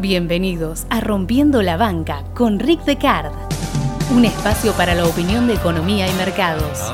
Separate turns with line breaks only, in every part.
Bienvenidos a Rompiendo la Banca con Rick Decard, un espacio para la opinión de economía y mercados.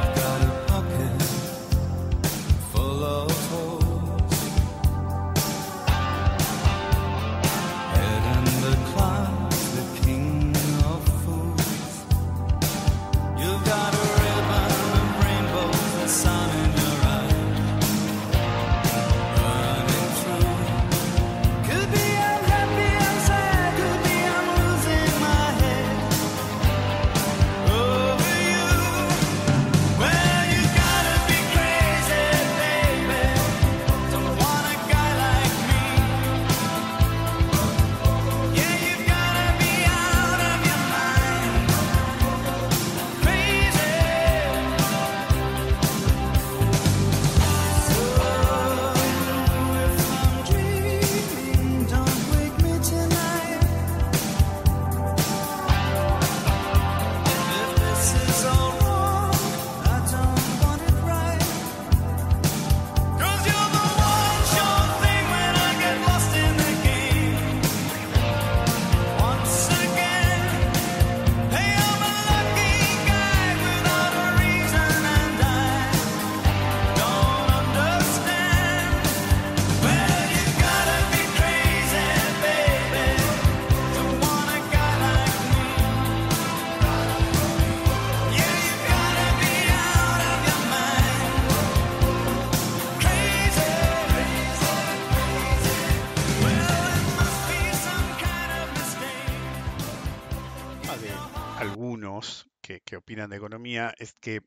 Es que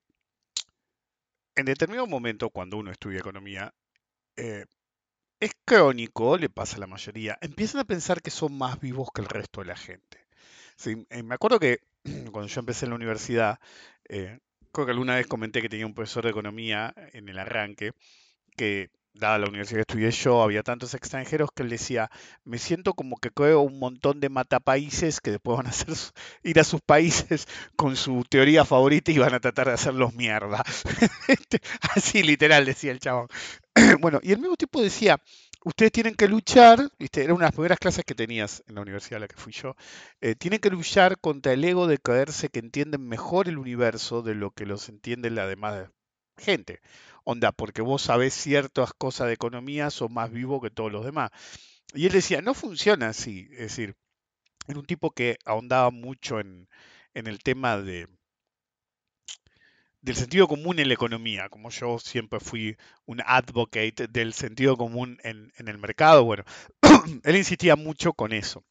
en determinado momento, cuando uno estudia economía, eh, es crónico, le pasa a la mayoría, empiezan a pensar que son más vivos que el resto de la gente. Eh, me acuerdo que cuando yo empecé en la universidad, eh, creo que alguna vez comenté que tenía un profesor de economía en el arranque, que dada la universidad que estudié yo, había tantos extranjeros que él decía, me siento como que creo un montón de matapaíses que después van a ir a sus países con su teoría favorita y van a tratar de hacerlos mierda. Este, así literal decía el chabón. bueno, y el mismo tipo decía, ustedes tienen que luchar, ¿viste? era una de las primeras clases que tenías en la universidad a la que fui yo, eh, tienen que luchar contra el ego de creerse que entienden mejor el universo de lo que los entiende la demás gente onda, porque vos sabés ciertas cosas de economía, sos más vivo que todos los demás. Y él decía, no funciona así, es decir, era un tipo que ahondaba mucho en, el tema de, del sentido común en la economía, como yo siempre fui un advocate del sentido común en, el mercado, bueno, él insistía mucho con eso.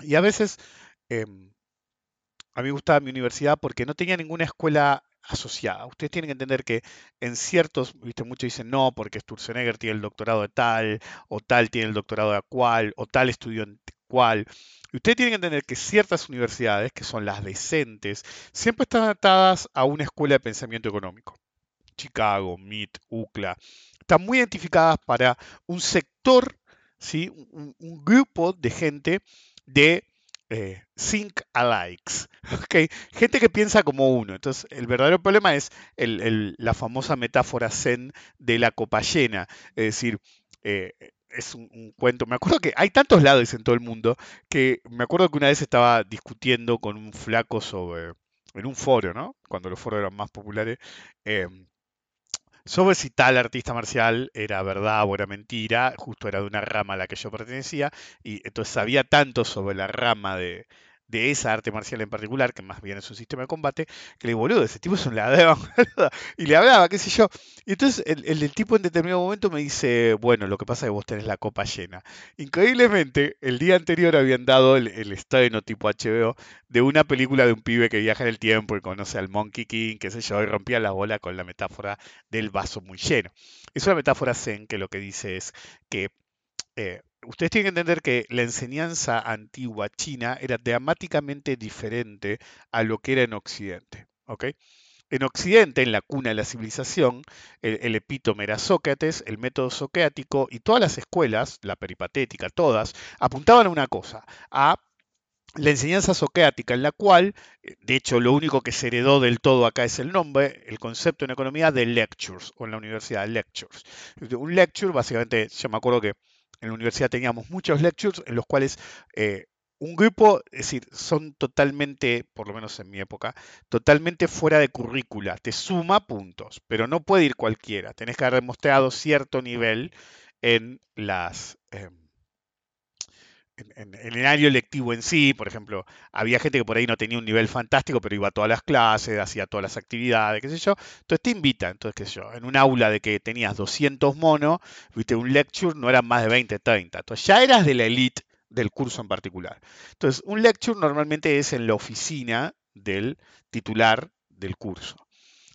Y a veces em, a mí me gustaba mi universidad porque no tenía ninguna escuela asociada. Ustedes tienen que entender que en ciertos, viste, muchos dicen no, porque Sturzenegger tiene el doctorado de tal, o tal tiene el doctorado de cual, o tal estudió en cual. Y ustedes tienen que entender que ciertas universidades, que son las decentes, siempre están atadas a una escuela de pensamiento económico. Chicago, MIT, UCLA, están muy identificadas para un sector, ¿sí? un, un grupo de gente de eh, think alikes, ¿okay? gente que piensa como uno. Entonces, el verdadero problema es la famosa metáfora zen de la copa llena, es decir, eh, es un, cuento. Me acuerdo que hay tantos lados en todo el mundo que me acuerdo que una vez estaba discutiendo con un flaco sobre, en un foro, ¿no? Cuando los foros eran más populares, em, sobre si tal artista marcial era verdad o era mentira, justo era de una rama a la que yo pertenecía, y entonces sabía tanto sobre la rama de, de esa arte marcial en particular, que más bien es un sistema de combate, que le digo, boludo, ese tipo es un ladrón, y le hablaba, qué sé yo. Y entonces el, el, tipo en determinado momento me dice, bueno, lo que pasa es que vos tenés la copa llena. Increíblemente, el día anterior habían dado el, el estreno tipo HBO de una película de un pibe que viaja en el tiempo y conoce al Monkey King, qué sé yo, y rompía la bola con la metáfora del vaso muy lleno. Es una metáfora zen que lo que dice es que eh, ustedes tienen que entender que la enseñanza antigua china era dramáticamente diferente a lo que era en Occidente. En Occidente, en la cuna de la civilización, el, epítome era Sócrates, el método socrático y todas las escuelas, la peripatética, todas, apuntaban a una cosa, a la enseñanza socrática, en la cual, eh, de hecho, lo único que se heredó del todo acá es el nombre, el concepto en economía de lectures, o en la universidad, lectures. Un lecture, básicamente, yo me acuerdo que en la universidad teníamos muchos lectures en los cuales eh, un grupo, es decir, son totalmente, por lo menos en mi época, totalmente fuera de currícula. Te suma puntos, pero no puede ir cualquiera. Tenés que haber demostrado cierto nivel en las... Em, en, el área lectivo en sí, por ejemplo, había gente que por ahí no tenía un nivel fantástico, pero iba a todas las clases, hacía todas las actividades, qué sé yo. Entonces te invita, entonces qué sé yo, en un aula de que tenías 200 monos, viste, un lecture no eran más de 20, 30. Entonces ya eras de la elite del curso en particular. Entonces, un lecture normalmente es en la oficina del titular del curso.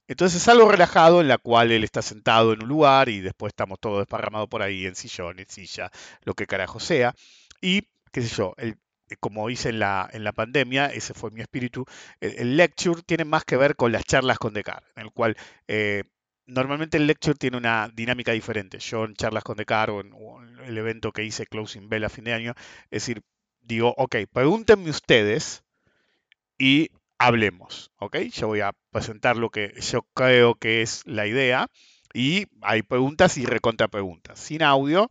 Entonces es algo relajado en la cual él está sentado en un lugar y después estamos todos desparramados por ahí en sillón, en silla, lo que carajo sea. Y, qué sé yo, el, como hice en la, en la pandemia, ese fue mi espíritu, el, lecture tiene más que ver con las charlas con Descartes, en el cual eh, normalmente el lecture tiene una dinámica diferente. Yo en charlas con Descartes o en, el evento que hice Closing Bell a fin de año, es decir, digo, ok, pregúntenme ustedes y hablemos, ¿ok? Yo voy a presentar lo que yo creo que es la idea y hay preguntas y recontra preguntas, sin audio,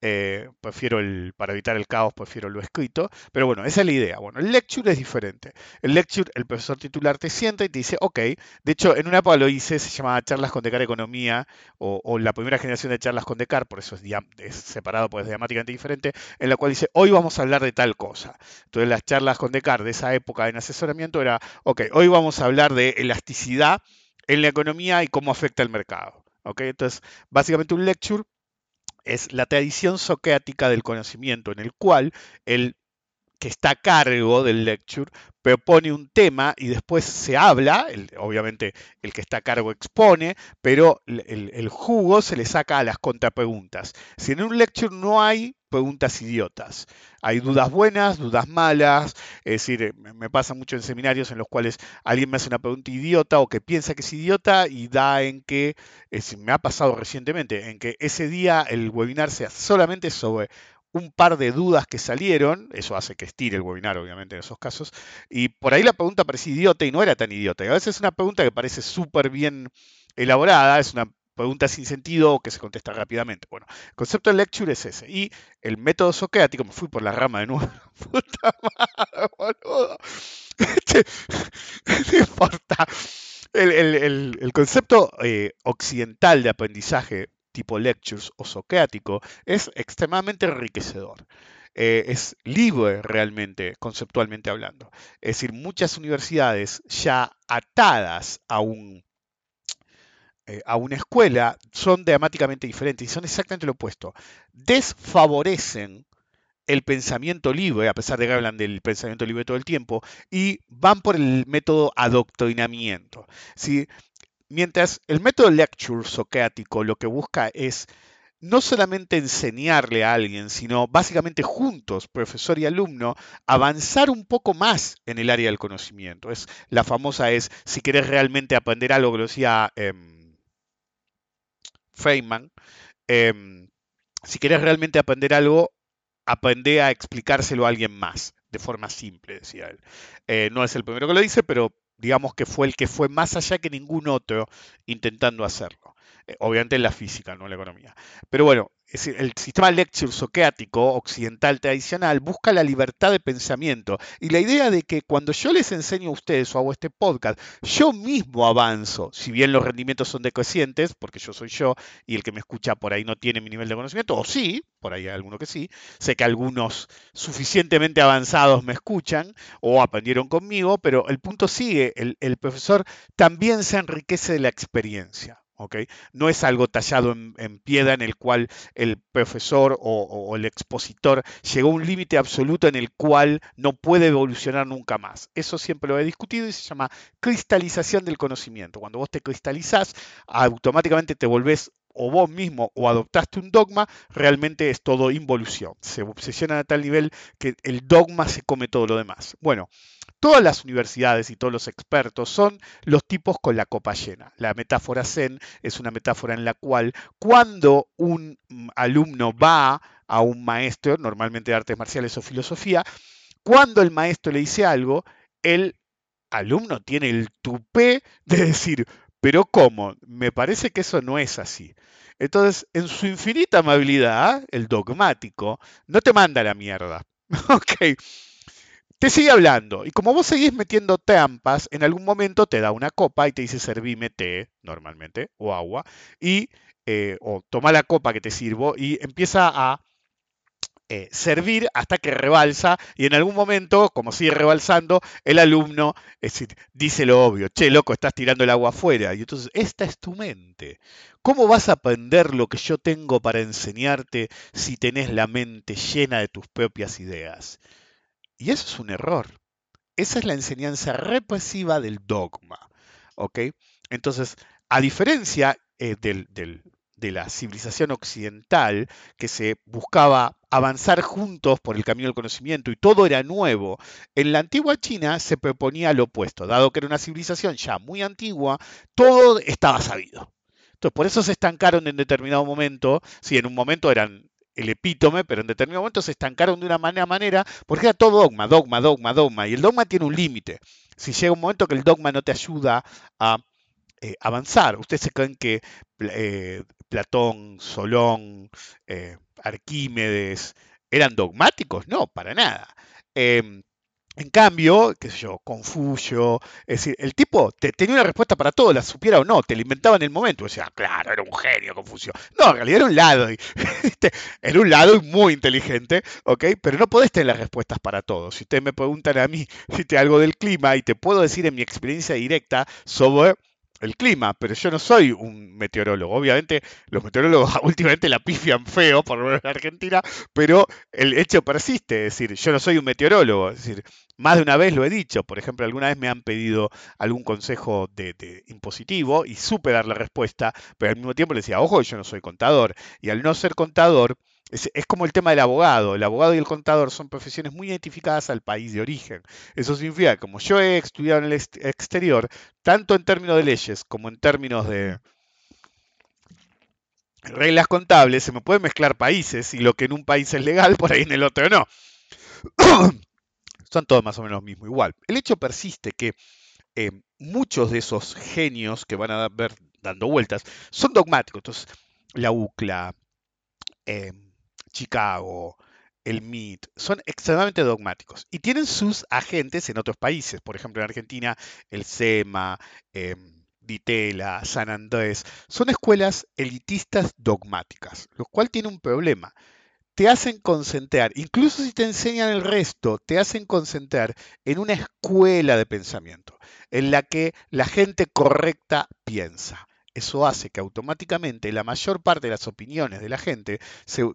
eh, prefiero el, para evitar el caos, prefiero lo escrito. Pero bueno, esa es la idea. Bueno, el lecture es diferente. El lecture, el profesor titular te sienta y te dice, ok. De hecho, en una época lo hice, se llamaba Charlas con Decar Economía, o, la primera generación de charlas con Decar, por eso es, separado, pues es diamáticamente diferente, en la cual dice, hoy vamos a hablar de tal cosa. Entonces, las charlas con Decar de esa época en asesoramiento era, ok, hoy vamos a hablar de elasticidad en la economía y cómo afecta el mercado. ¿ok? Entonces, básicamente un lecture es la tradición soquéatica del conocimiento, en el cual el que está a cargo del lecture propone un tema y después se habla, obviamente el que está a cargo expone, pero el, jugo se le saca a las contrapreguntas. Si en un lecture no hay preguntas idiotas, hay dudas buenas, dudas malas, es decir, me pasa mucho en seminarios en los cuales alguien me hace una pregunta idiota o que piensa que es idiota y da en que, me ha pasado recientemente, en que ese día el webinar sea solamente sobre un par de dudas que salieron, eso hace que estire el webinar, obviamente, en esos casos, y por ahí la pregunta parecía idiota y no era tan idiota. Y a veces es una pregunta que parece súper bien elaborada, es una pregunta sin sentido que se contesta rápidamente. Bueno, el concepto de lecture es ese. Y el método soqueático, me fui por la rama de nuevo. Puta madre, boludo. Este, no importa. El, concepto eh, occidental de aprendizaje tipo lectures o soqueático es extremadamente enriquecedor. Eh, es libre realmente, conceptualmente hablando. Es decir, muchas universidades ya atadas a un eh, a una escuela son dramáticamente diferentes y son exactamente lo opuesto. Desfavorecen el pensamiento libre, a pesar de que hablan del pensamiento libre todo el tiempo, y van por el método adoctrinamiento. ¿sí? Mientras el método lecture soquéatico lo que busca es no solamente enseñarle a alguien, sino básicamente juntos, profesor y alumno, avanzar un poco más en el área del conocimiento. Es, la famosa es, si querés realmente aprender algo, que lo decía em, Feynman, em, si querés realmente aprender algo, aprende a explicárselo a alguien más, de forma simple, decía él. Eh, no es el primero que lo dice, pero digamos que fue el que fue más allá que ningún otro intentando hacerlo. Eh, obviamente en la física, no en la economía. Pero bueno, el sistema lecture soqueático occidental tradicional busca la libertad de pensamiento y la idea de que cuando yo les enseño a ustedes o hago este podcast, yo mismo avanzo, si bien los rendimientos son decrecientes, porque yo soy yo y el que me escucha por ahí no tiene mi nivel de conocimiento, o sí, por ahí hay alguno que sí, sé que algunos suficientemente avanzados me escuchan o aprendieron conmigo, pero el punto sigue, el profesor también se enriquece de la experiencia. No es algo tallado en, piedra en el cual el profesor o, el expositor llegó a un límite absoluto en el cual no puede evolucionar nunca más. Eso siempre lo he discutido y se llama cristalización del conocimiento. Cuando vos te cristalizás, automáticamente te volvés o vos mismo o adoptaste un dogma, realmente es todo involución. Se obsesiona a tal nivel que el dogma se come todo lo demás. Bueno, todas las universidades y todos los expertos son los tipos con la copa llena. La metáfora Zen es una metáfora en la cual cuando un alumno va a un maestro, normalmente de artes marciales o filosofía, cuando el maestro le dice algo, el alumno tiene el tupé de decir, pero ¿cómo? Me parece que eso no es así. Entonces, en su infinita amabilidad, el dogmático no te manda la mierda. ok. Te sigue hablando. Y como vos seguís metiendo trampas, en algún momento te da una copa y te dice servime té, normalmente, o agua. Y, eh, o toma la copa que te sirvo y empieza a eh, servir hasta que rebalsa y en algún momento, como sigue rebalsando, el alumno dice lo obvio, che, loco, estás tirando el agua afuera. Y entonces, esta es tu mente. ¿Cómo vas a aprender lo que yo tengo para enseñarte si tenés la mente llena de tus propias ideas? Y eso es un error. Esa es la enseñanza represiva del dogma. ¿ok? Entonces, a diferencia eh, del, de la civilización occidental, que se buscaba avanzar juntos por el camino del conocimiento y todo era nuevo, en la antigua China se proponía lo opuesto, dado que era una civilización ya muy antigua, todo estaba sabido. Entonces, por eso se estancaron en determinado momento, si en un momento eran el epítome, pero en determinado momento se estancaron de una manera, manera, porque era todo dogma, dogma, dogma, dogma, y el dogma tiene un límite. Si llega un momento que el dogma no te ayuda a eh, avanzar. Ustedes se creen que eh, Platón, Solón, eh, Arquímedes eran dogmáticos? No, para nada. En cambio, qué sé yo, Confucio, es decir, el tipo te, tenía una respuesta para todo, la supiera o no, te la inventaba en el momento. Sea, claro, era un genio Confucio. No, en realidad era un lado, y, era un lado muy inteligente, ¿ok? Pero no podés tener las respuestas para todo. Si ustedes me preguntan a mí si te algo del clima y te puedo decir en mi experiencia directa sobre el clima, pero yo no soy un meteorólogo. Obviamente los meteorólogos últimamente la pifian feo por lo en Argentina, pero el hecho persiste, es decir, yo no soy un meteorólogo, es decir, más de una vez lo he dicho, por ejemplo, alguna vez me han pedido algún consejo de, de impositivo y supe dar la respuesta, pero al mismo tiempo le decía, ojo, yo no soy contador, y al no ser contador, es, como el tema del abogado. El abogado y el contador son profesiones muy identificadas al país de origen. Eso significa que como yo he estudiado en el exterior, tanto en términos de leyes como en términos de reglas contables, se me pueden mezclar países y lo que en un país es legal, por ahí en el otro no. son todos más o menos lo mismo, igual. El hecho persiste que eh, muchos de esos genios que van a ver dando vueltas son dogmáticos. Entonces, la UCLA, eh, Chicago, el MIT, son extremadamente dogmáticos y tienen sus agentes en otros países. Por ejemplo, en Argentina, el SEMA, eh, Ditela, San Andrés, son escuelas elitistas dogmáticas, lo cual tiene un problema. Te hacen concentrar, incluso si te enseñan el resto, te hacen concentrar en una escuela de pensamiento, en la que la gente correcta piensa. Eso hace que automáticamente la mayor parte de las opiniones de la gente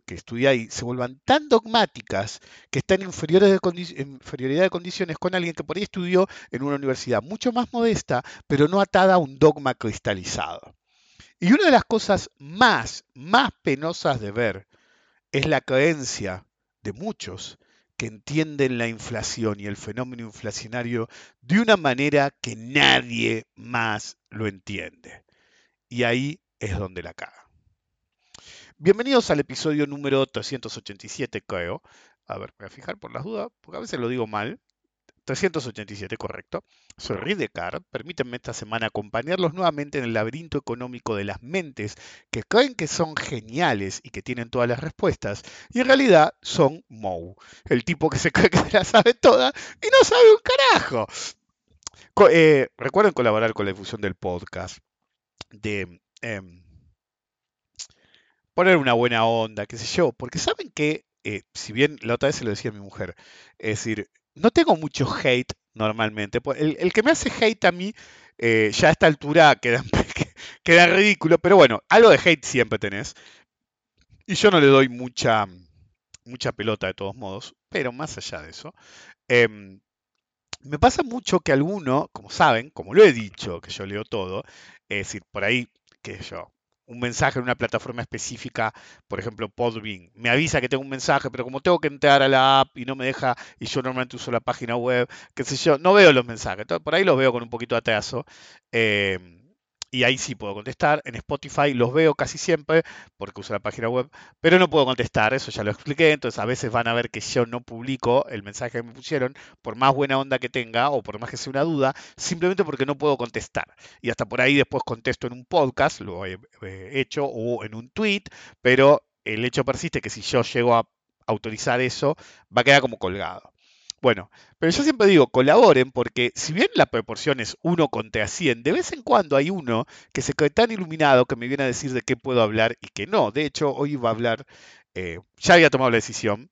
que estudia ahí se vuelvan tan dogmáticas que están en inferioridad de condiciones con alguien que por ahí estudió en una universidad mucho más modesta, pero no atada a un dogma cristalizado. Y una de las cosas más, más penosas de ver es la creencia de muchos que entienden la inflación y el fenómeno inflacionario de una manera que nadie más lo entiende y ahí es donde la caga. Bienvenidos al episodio número 387, creo. A ver, voy a fijar por las dudas, porque a veces lo digo mal. 387, correcto. Soy Ridecard. Permítanme esta semana acompañarlos nuevamente en el laberinto económico de las mentes que creen que son geniales y que tienen todas las respuestas, y en realidad son Moe, el tipo que se cree que la sabe toda y no sabe un carajo. Eh, recuerden colaborar con la difusión del podcast de em, poner una buena onda, qué sé yo, porque saben que, eh, si bien la otra vez se lo decía a mi mujer, es decir, no tengo mucho hate normalmente, pues, el, que me hace hate a mí, eh, ya a esta altura queda, queda ridículo, pero bueno, algo de hate siempre tenés, y yo no le doy mucha, mucha pelota de todos modos, pero más allá de eso, em, me pasa mucho que alguno, como saben, como lo he dicho, que yo leo todo, es decir, por ahí, sé yo, un mensaje en una plataforma específica, por ejemplo, Podbean, me avisa que tengo un mensaje, pero como tengo que entrar a la app y no me deja, y yo normalmente uso la página web, qué sé yo, no veo los mensajes, por ahí los veo con un poquito de atraso. Em, y ahí sí puedo contestar. En Spotify los veo casi siempre porque uso la página web, pero no puedo contestar, eso ya lo expliqué. Entonces a veces van a ver que yo no publico el mensaje que me pusieron, por más buena onda que tenga o por más que sea una duda, simplemente porque no puedo contestar. Y hasta por ahí después contesto en un podcast, lo he, hecho, o en un tweet, pero el hecho persiste que si yo llego a autorizar eso, va a quedar como colgado. Bueno, pero yo siempre digo, colaboren porque si bien la proporción es 1 contra 100, de vez en cuando hay uno que se queda tan iluminado que me viene a decir de qué puedo hablar y que no. De hecho, hoy iba a hablar, eh, ya había tomado la decisión,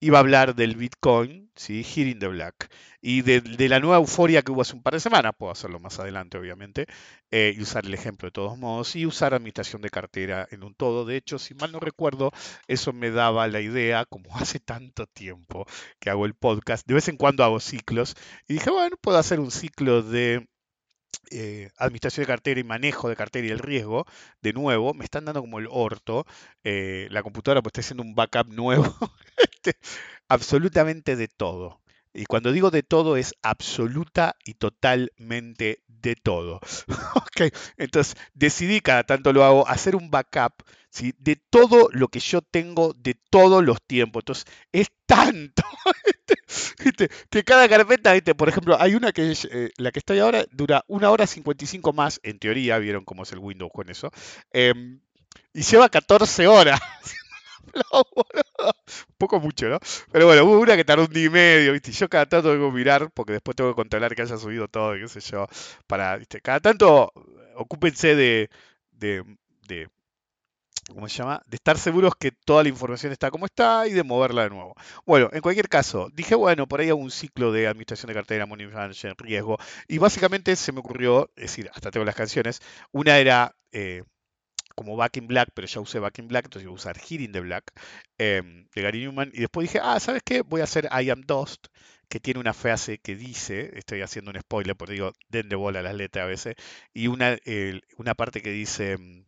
iba a hablar del Bitcoin, ¿sí? Hitting the Black, y de, la nueva euforia que hubo hace un par de semanas, puedo hacerlo más adelante obviamente, eh, y usar el ejemplo de todos modos, y usar administración de cartera en un todo. De hecho, si mal no recuerdo, eso me daba la idea, como hace tanto tiempo que hago el podcast, de vez en cuando hago ciclos, y dije, bueno, puedo hacer un ciclo de eh, administración de cartera y manejo de cartera y el riesgo, de nuevo, me están dando como el orto. Eh, la computadora pues está haciendo un backup nuevo. Este, absolutamente de todo. Y cuando digo de todo es absoluta y totalmente de todo. ok, entonces decidí, cada tanto lo hago, hacer un backup ¿sí? de todo lo que yo tengo de todos los tiempos. Entonces es tanto que cada carpeta, por ejemplo, hay una que es, eh, la que estoy ahora, dura una hora 55 más, en teoría, vieron cómo es el Windows con eso, em, y lleva 14 horas. un poco mucho, ¿no? Pero bueno, hubo una que tardó un día y medio, ¿viste? Yo cada tanto tengo que mirar, porque después tengo que controlar que haya subido todo, qué sé yo, para, ¿viste? Cada tanto ocúpense de, de, de ¿cómo se llama? De estar seguros que toda la información está como está y de moverla de nuevo. Bueno, en cualquier caso, dije, bueno, por ahí hago un ciclo de administración de cartera, money management, riesgo, y básicamente se me ocurrió, es decir, hasta tengo las canciones, una era eh, como Back in Black, pero ya usé Back in Black, entonces voy a usar Hitting the Black em, de Gary Newman. Y después dije, ah, ¿sabes qué? Voy a hacer I Am Dust, que tiene una frase que dice, estoy haciendo un spoiler, porque digo, den de bola las letras a veces, y una, una parte que dice em,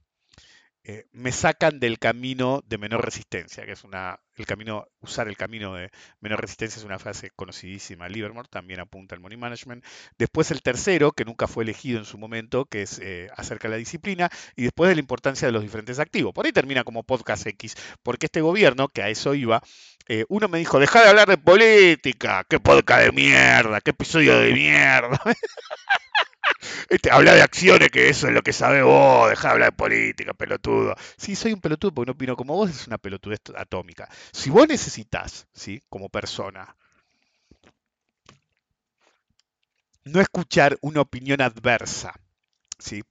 eh, me sacan del camino de menor resistencia, que es una, el camino, usar el camino de menor resistencia es una frase conocidísima. Livermore también apunta al money management. Después el tercero, que nunca fue elegido en su momento, que es eh, acerca de la disciplina, y después de la importancia de los diferentes activos. Por ahí termina como podcast X, porque este gobierno, que a eso iba, eh, uno me dijo, deja de hablar de política, qué podcast de mierda, qué episodio de mierda. Este, habla de acciones, que eso es lo que sabe vos, deja de hablar de política, pelotudo. Sí, soy un pelotudo porque no opino como vos, es una pelotudez atómica. Si vos necesitas, ¿sí? Como persona, no escuchar una opinión adversa, ¿sí?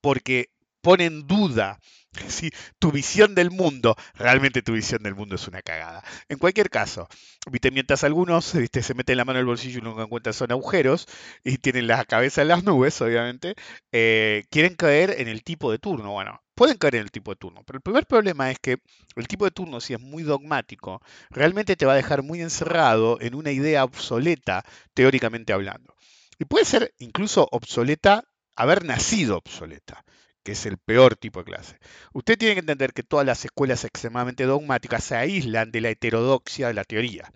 Porque pone en duda si tu visión del mundo, realmente tu visión del mundo es una cagada. En cualquier caso, ¿viste? mientras algunos se meten la mano en el bolsillo y nunca encuentran son agujeros y tienen la cabeza en las nubes, obviamente, eh, quieren caer en el tipo de turno. Bueno, pueden caer en el tipo de turno, pero el primer problema es que el tipo de turno, si es muy dogmático, realmente te va a dejar muy encerrado en una idea obsoleta, teóricamente hablando. Y puede ser incluso obsoleta haber nacido obsoleta que es el peor tipo de clase. Usted tiene que entender que todas las escuelas extremadamente dogmáticas se aíslan de la heterodoxia de la teoría.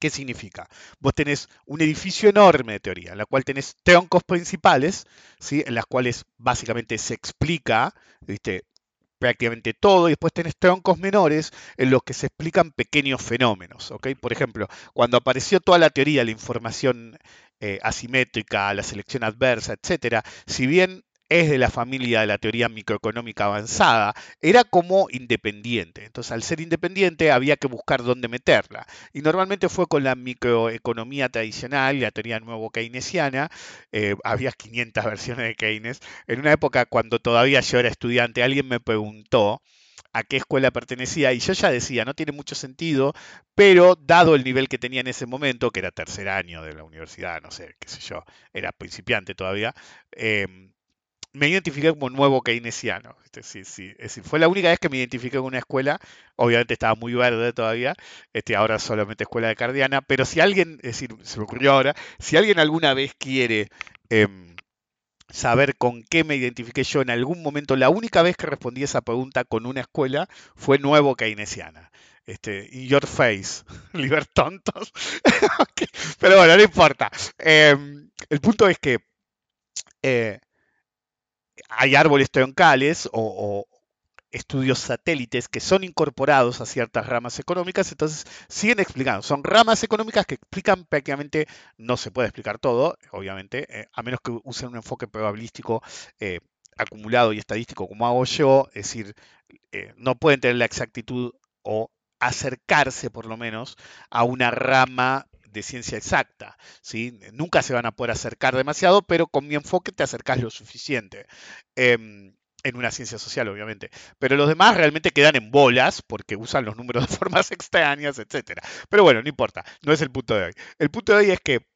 ¿Qué significa? Vos tenés un edificio enorme de teoría, en la cual tenés troncos principales, ¿sí? en las cuales básicamente se explica ¿viste? prácticamente todo, y después tenés troncos menores en los que se explican pequeños fenómenos. Por ejemplo, cuando apareció toda la teoría, la información eh, asimétrica, la selección adversa, etc., si bien es de la familia de la teoría microeconómica avanzada, era como independiente. Entonces, al ser independiente había que buscar dónde meterla. Y normalmente fue con la microeconomía tradicional, la teoría nuevo keynesiana. Eh, había 500 versiones de Keynes. En una época cuando todavía yo era estudiante, alguien me preguntó, a qué escuela pertenecía y yo ya decía, no tiene mucho sentido, pero dado el nivel que tenía en ese momento, que era tercer año de la universidad, no sé, qué sé yo, era principiante todavía, em, me identifiqué como nuevo keynesiano. Sí, sí. Es decir, fue la única vez que me identifiqué con una escuela. Obviamente estaba muy verde todavía. Este, ahora solamente escuela de cardiana. Pero si alguien, es decir, se me ocurrió ahora, si alguien alguna vez quiere em, saber con qué me identifiqué yo en algún momento, la única vez que respondí esa pregunta con una escuela fue nuevo keynesiana. Este, in your face, libertontos. Pero bueno, no importa. Em, el punto es que eh, hay árboles troncales o, estudios satélites que son incorporados a ciertas ramas económicas, entonces siguen explicando. Son ramas económicas que explican prácticamente, no se puede explicar todo, obviamente, eh, a menos que usen un enfoque probabilístico eh, acumulado y estadístico como hago yo, es decir, eh, no pueden tener la exactitud o acercarse por lo menos a una rama de ciencia exacta. ¿sí? Nunca se van a poder acercar demasiado, pero con mi enfoque te acercas lo suficiente. Em, en una ciencia social, obviamente. Pero los demás realmente quedan en bolas porque usan los números de formas extrañas, etc. Pero bueno, no importa, no es el punto de hoy. El punto de hoy es que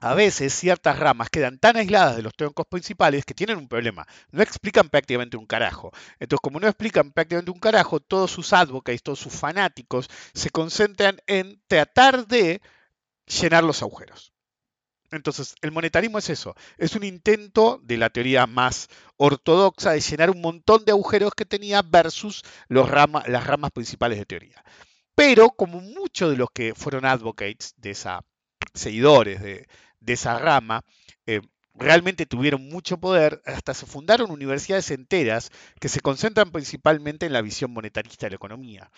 a veces ciertas ramas quedan tan aisladas de los troncos principales que tienen un problema. No explican prácticamente un carajo. Entonces, como no explican prácticamente un carajo, todos sus advocates, todos sus fanáticos se concentran en tratar de llenar los agujeros. Entonces, el monetarismo es eso, es un intento de la teoría más ortodoxa de llenar un montón de agujeros que tenía versus las ramas principales de teoría. Pero como muchos de los que fueron advocates de esa, seguidores de, esa rama, eh, realmente tuvieron mucho poder, hasta se fundaron universidades enteras que se concentran principalmente en la visión monetarista de la economía.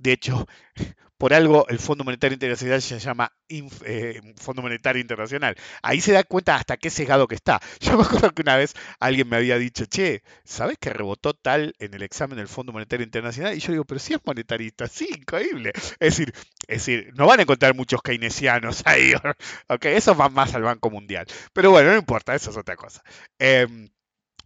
De hecho, por algo el Fondo Monetario Internacional se llama eh, Fondo Monetario Internacional. Ahí se da cuenta hasta qué sesgado que está. Yo me acuerdo que una vez alguien me había dicho, che, ¿sabes que rebotó tal en el examen del Fondo Monetario Internacional? Y yo digo, pero si es monetarista, sí, increíble. Es decir, es decir, no van a encontrar muchos keynesianos ahí. ok, eso va más al Banco Mundial. Pero bueno, no importa, eso es otra cosa. Em,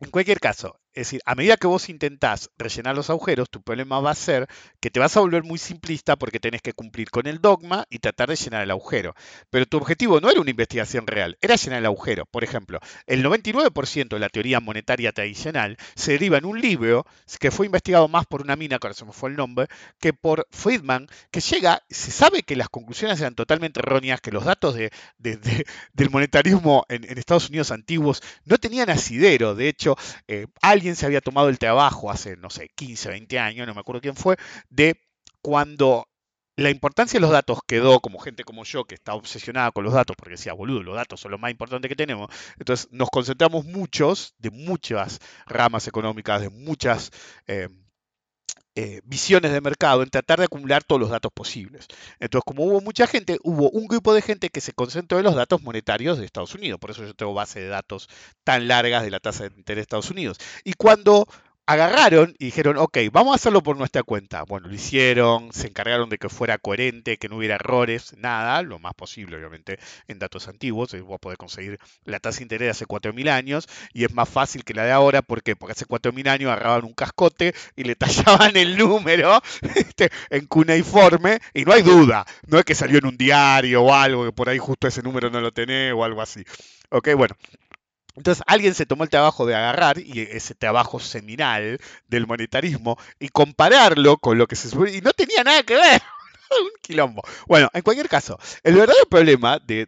en cualquier caso, es decir, a medida que vos intentás rellenar los agujeros, tu problema va a ser que te vas a volver muy simplista porque tenés que cumplir con el dogma y tratar de llenar el agujero. Pero tu objetivo no era una investigación real, era llenar el agujero. Por ejemplo, el 99% de la teoría monetaria tradicional se deriva en un libro que fue investigado más por una mina, que ahora se me fue el nombre, que por Friedman, que llega, se sabe que las conclusiones eran totalmente erróneas, que los datos de, del monetarismo en, Estados Unidos antiguos no tenían asidero. De hecho, eh, se había tomado el trabajo hace, no sé, 15, 20 años, no me acuerdo quién fue, de cuando la importancia de los datos quedó como gente como yo que está obsesionada con los datos, porque decía, boludo, los datos son lo más importante que tenemos. Entonces nos concentramos muchos, de muchas ramas económicas, de muchas eh, eh, visiones de mercado en tratar de acumular todos los datos posibles. Entonces, como hubo mucha gente, hubo un grupo de gente que se concentró en los datos monetarios de Estados Unidos. Por eso yo tengo base de datos tan largas de la tasa de interés de Estados Unidos. Y cuando agarraron y dijeron, ok, vamos a hacerlo por nuestra cuenta. Bueno, lo hicieron, se encargaron de que fuera coherente, que no hubiera errores, nada, lo más posible, obviamente, en datos antiguos. Eh, vos podés conseguir la tasa de interés de hace 4.000 años y es más fácil que la de ahora. ¿Por qué? Porque hace 4.000 años agarraban un cascote y le tallaban el número este, en cuneiforme y no hay duda. No es que salió en un diario o algo, que por ahí justo ese número no lo tenés o algo así. Ok, bueno, entonces alguien se tomó el trabajo de agarrar y ese trabajo seminal del monetarismo y compararlo con lo que se supone y no tenía nada que ver. Un quilombo. Bueno, en cualquier caso, el verdadero problema de,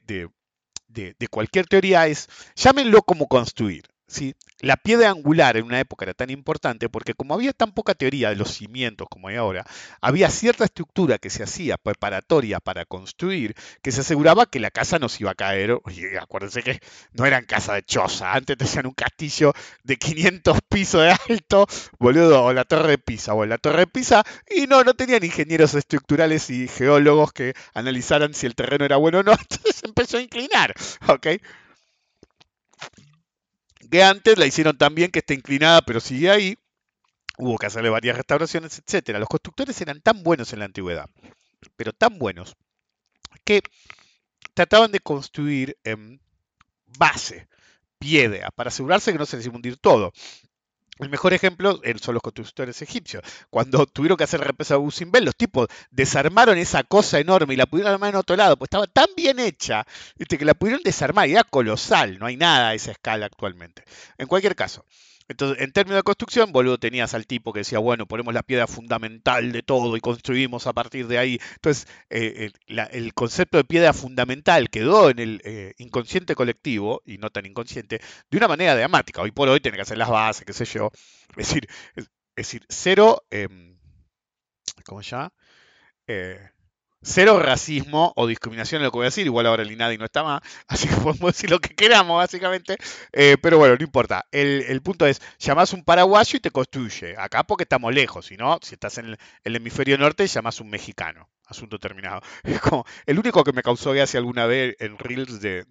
de, de cualquier teoría es, llámenlo como construir. ¿Sí? La piedra angular en una época era tan importante porque como había tan poca teoría de los cimientos como hay ahora, había cierta estructura que se hacía preparatoria para construir que se aseguraba que la casa no se iba a caer. Oye, acuérdense que no eran casa de choza, antes tenían un castillo de 500 pisos de alto, boludo, o la torre de Pisa, o la torre de Pisa, y no, no tenían ingenieros estructurales y geólogos que analizaran si el terreno era bueno o no, entonces empezó a inclinar, ¿ok? Que antes la hicieron tan bien que está inclinada, pero sigue ahí. Hubo que hacerle varias restauraciones, etc. Los constructores eran tan buenos en la antigüedad, pero tan buenos, que trataban de construir en base, piedra, para asegurarse que no se les hundir todo. El mejor ejemplo son los constructores egipcios. Cuando tuvieron que hacer la represa de los tipos desarmaron esa cosa enorme y la pudieron armar en otro lado, pues estaba tan bien hecha que la pudieron desarmar y era colosal. No hay nada a esa escala actualmente. En cualquier caso, entonces, en términos de construcción, boludo, tenías al tipo que decía, bueno, ponemos la piedra fundamental de todo y construimos a partir de ahí. Entonces, eh, el, concepto de piedra fundamental quedó en el eh, inconsciente colectivo, y no tan inconsciente, de una manera dramática. Hoy por hoy tiene que hacer las bases, qué sé yo. Es decir, es, decir cero, em, ¿cómo se llama? Eh, Cero racismo o discriminación es lo que voy a decir, igual ahora el INADI no está más, así que podemos decir lo que queramos, básicamente. Eh, pero bueno, no importa. El, punto es, llamás un paraguayo y te construye. Acá porque estamos lejos, si no, si estás en el, hemisferio norte, llamás un mexicano. Asunto terminado. Es como el único que me causó gracia alguna vez en Reels de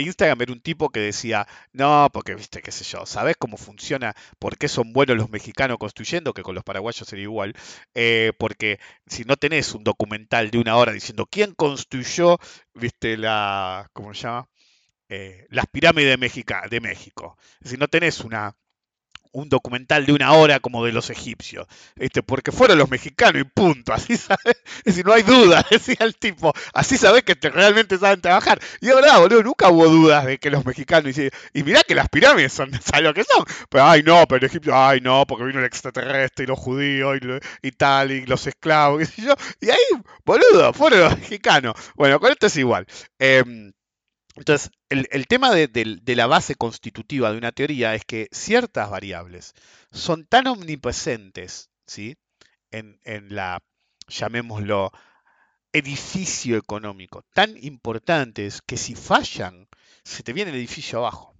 Instagram era un tipo que decía, no, porque viste, qué sé yo, ¿sabes cómo funciona? ¿Por qué son buenos los mexicanos construyendo? Que con los paraguayos sería igual. Eh, porque si no tenés un documental de una hora diciendo quién construyó, viste, la, ¿cómo se llama? Eh, las pirámides de, de México. Si no tenés una, un documental de una hora como de los egipcios, este, porque fueron los mexicanos y punto, así sabes, es decir, no hay duda, decía el tipo, así sabes que te, realmente saben trabajar. Y es verdad, boludo, nunca hubo dudas de que los mexicanos, y, y mirá que las pirámides son, ¿sabes lo que son? Pero, ay no, pero Egipto, ay no, porque vino el extraterrestre y los judíos y, tal, y los esclavos, y, yo, y ahí, boludo, fueron los mexicanos. Bueno, con esto es igual. Em, entonces, el, tema de, la base constitutiva de una teoría es que ciertas variables son tan omnipresentes ¿sí? en, la, llamémoslo, edificio económico, tan importantes que si fallan, se te viene el edificio abajo.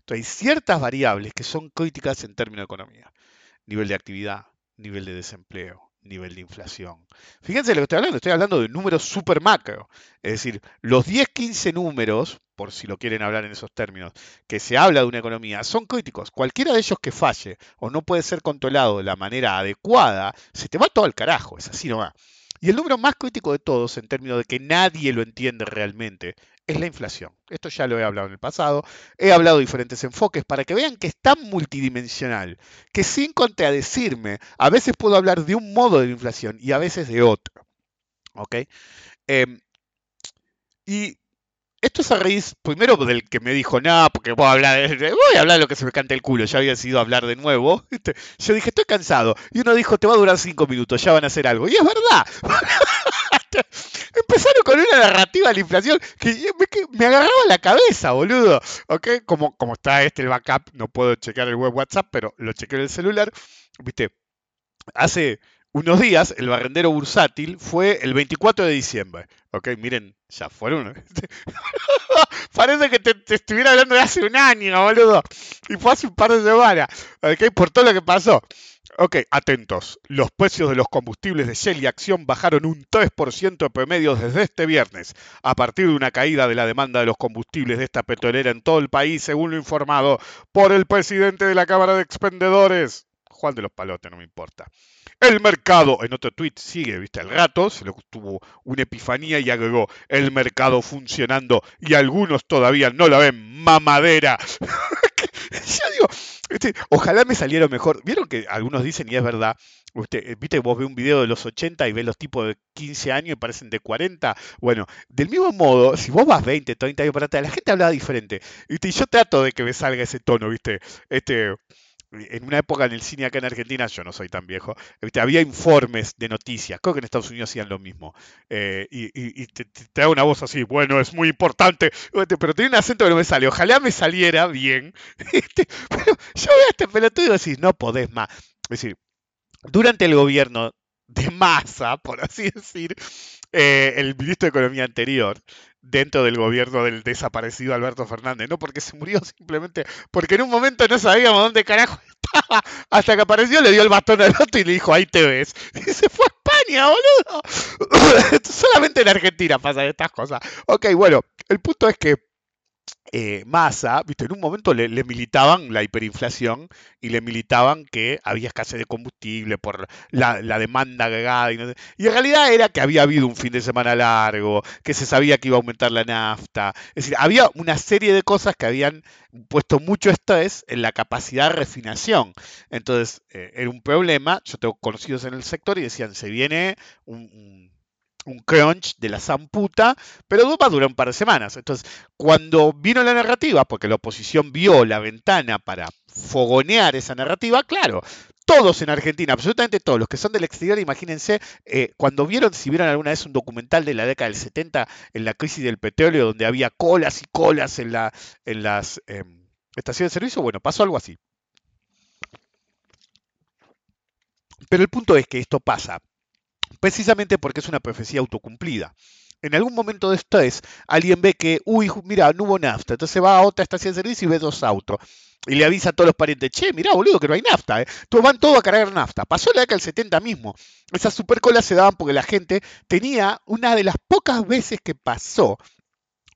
Entonces, hay ciertas variables que son críticas en términos de economía. Nivel de actividad, nivel de desempleo, nivel de inflación. Fíjense lo que estoy hablando, estoy hablando de números super macro. Es decir, los 10, 15 números, por si lo quieren hablar en esos términos, que se habla de una economía, son críticos. Cualquiera de ellos que falle o no puede ser controlado de la manera adecuada, se te va todo al carajo, es así nomás. Y el número más crítico de todos, en términos de que nadie lo entiende realmente, es la inflación. Esto ya lo he hablado en el pasado. He hablado de diferentes enfoques para que vean que es tan multidimensional que sin contradecirme, a veces puedo hablar de un modo de la inflación y a veces de otro. ¿Ok? Em, y esto es a raíz, primero del que me dijo, no, porque voy a hablar, voy a hablar de lo que se me canta el culo, ya había sido hablar de nuevo. Yo dije, estoy cansado. Y uno dijo, te va a durar cinco minutos, ya van a hacer algo. Y es verdad. Empezaron con una narrativa de la inflación que me, agarraba la cabeza, boludo. ¿Ok? Como, como está este el backup, no puedo chequear el web WhatsApp, pero lo chequeo en el celular. ¿Viste? Hace unos días, el barrendero bursátil fue el 24 de diciembre. Ok, miren, ya fueron. Parece que te, estuviera hablando de hace un año, boludo. Y fue hace un par de semanas. Ok, por todo lo que pasó. Ok, atentos. Los precios de los combustibles de Shell y Acción bajaron un 3% de promedio desde este viernes, a partir de una caída de la demanda de los combustibles de esta petrolera en todo el país, según lo informado por el presidente de la Cámara de Expendedores. Juan de los Palotes, no me importa. El mercado, en otro tweet sigue, viste, el rato, se le tuvo una epifanía y agregó el mercado funcionando y algunos todavía no la ven mamadera. Yo digo, este, ojalá me saliera mejor. ¿Vieron que algunos dicen, y es verdad, usted, eh, viste, vos ves un video de los 80 y ves los tipos de 15 años y parecen de 40? Bueno, del mismo modo, si vos vas 20, 30 años para atrás, la gente habla diferente. Y yo trato de que me salga ese tono, viste, este en una época en el cine acá en Argentina, yo no soy tan viejo, había informes de noticias, creo que en Estados Unidos hacían lo mismo, eh, y, te, da una voz así, bueno, es muy importante, pero tiene un acento que no me sale, ojalá me saliera bien, pero yo veo a este pelotudo y decir, no podés más, es decir, durante el gobierno de masa, por así decir, eh, el ministro de Economía anterior, dentro del gobierno del desaparecido Alberto Fernández, no porque se murió simplemente porque en un momento no sabíamos dónde carajo estaba, hasta que apareció, le dio el bastón al otro y le dijo, ahí te ves. Y se fue a España, boludo. Solamente en Argentina pasan estas cosas. Ok, bueno, el punto es que eh, Massa, ¿viste? en un momento le, militaban la hiperinflación y le militaban que había escasez de combustible por la, demanda agregada. Y, y, en realidad era que había habido un fin de semana largo, que se sabía que iba a aumentar la nafta. Es decir, había una serie de cosas que habían puesto mucho estrés en la capacidad de refinación. Entonces, eh, era un problema. Yo tengo conocidos en el sector y decían, se viene un crunch de la zamputa, pero va a durar un par de semanas. Entonces, cuando vino la narrativa, porque la oposición vio la ventana para fogonear esa narrativa, claro, todos en Argentina, absolutamente todos, los que son del exterior, imagínense, eh, cuando vieron, si vieron alguna vez un documental de la década del 70, en la crisis del petróleo, donde había colas y colas en, la, en las em, estaciones de servicio, bueno, pasó algo así. Pero el punto es que esto pasa precisamente porque es una profecía autocumplida. En algún momento de estrés, alguien ve que, uy, mira, no hubo nafta, entonces va a otra estación de servicio y ve dos autos. Y le avisa a todos los parientes, che, mirá, boludo, que no hay nafta, ¿eh? Todos van todos a cargar nafta. Pasó la década del 70 mismo. Esas supercolas se daban porque la gente tenía una de las pocas veces que pasó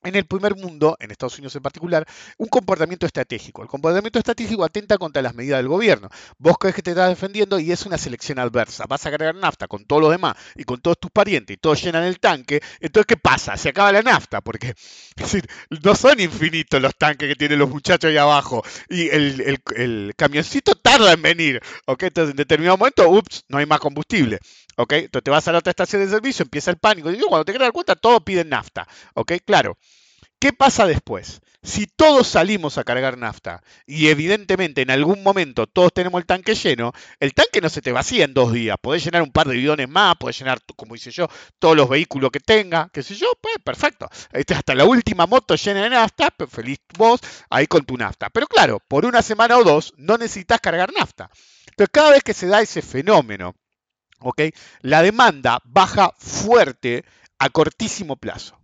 en el primer mundo, en Estados Unidos en particular, un comportamiento estratégico. El comportamiento estratégico atenta contra las medidas del gobierno. Vos crees que te estás defendiendo y es una selección adversa. Vas a cargar nafta con todos los demás y con todos tus parientes y todos llenan el tanque. Entonces, ¿qué pasa? Se acaba la nafta porque no son infinitos los tanques que tienen los muchachos ahí abajo y el, camioncito tarda en venir. ¿ok? Entonces, en determinado momento, ups, no hay más combustible. ¿Ok? Entonces te vas a la otra estación de servicio, empieza el pánico. Y cuando te quieres dar cuenta, todos piden nafta. ¿ok? Claro. ¿Qué pasa después? Si todos salimos a cargar nafta y evidentemente en algún momento todos tenemos el tanque lleno, el tanque no se te vacía en dos días. Podés llenar un par de bidones más, podés llenar, como hice yo, todos los vehículos que tenga, qué sé yo, pues perfecto. Este, hasta la última moto llena de nafta, pues, feliz vos ahí con tu nafta. Pero claro, por una semana o dos no necesitas cargar nafta. Entonces cada vez que se da ese fenómeno, la demanda baja fuerte a cortísimo plazo.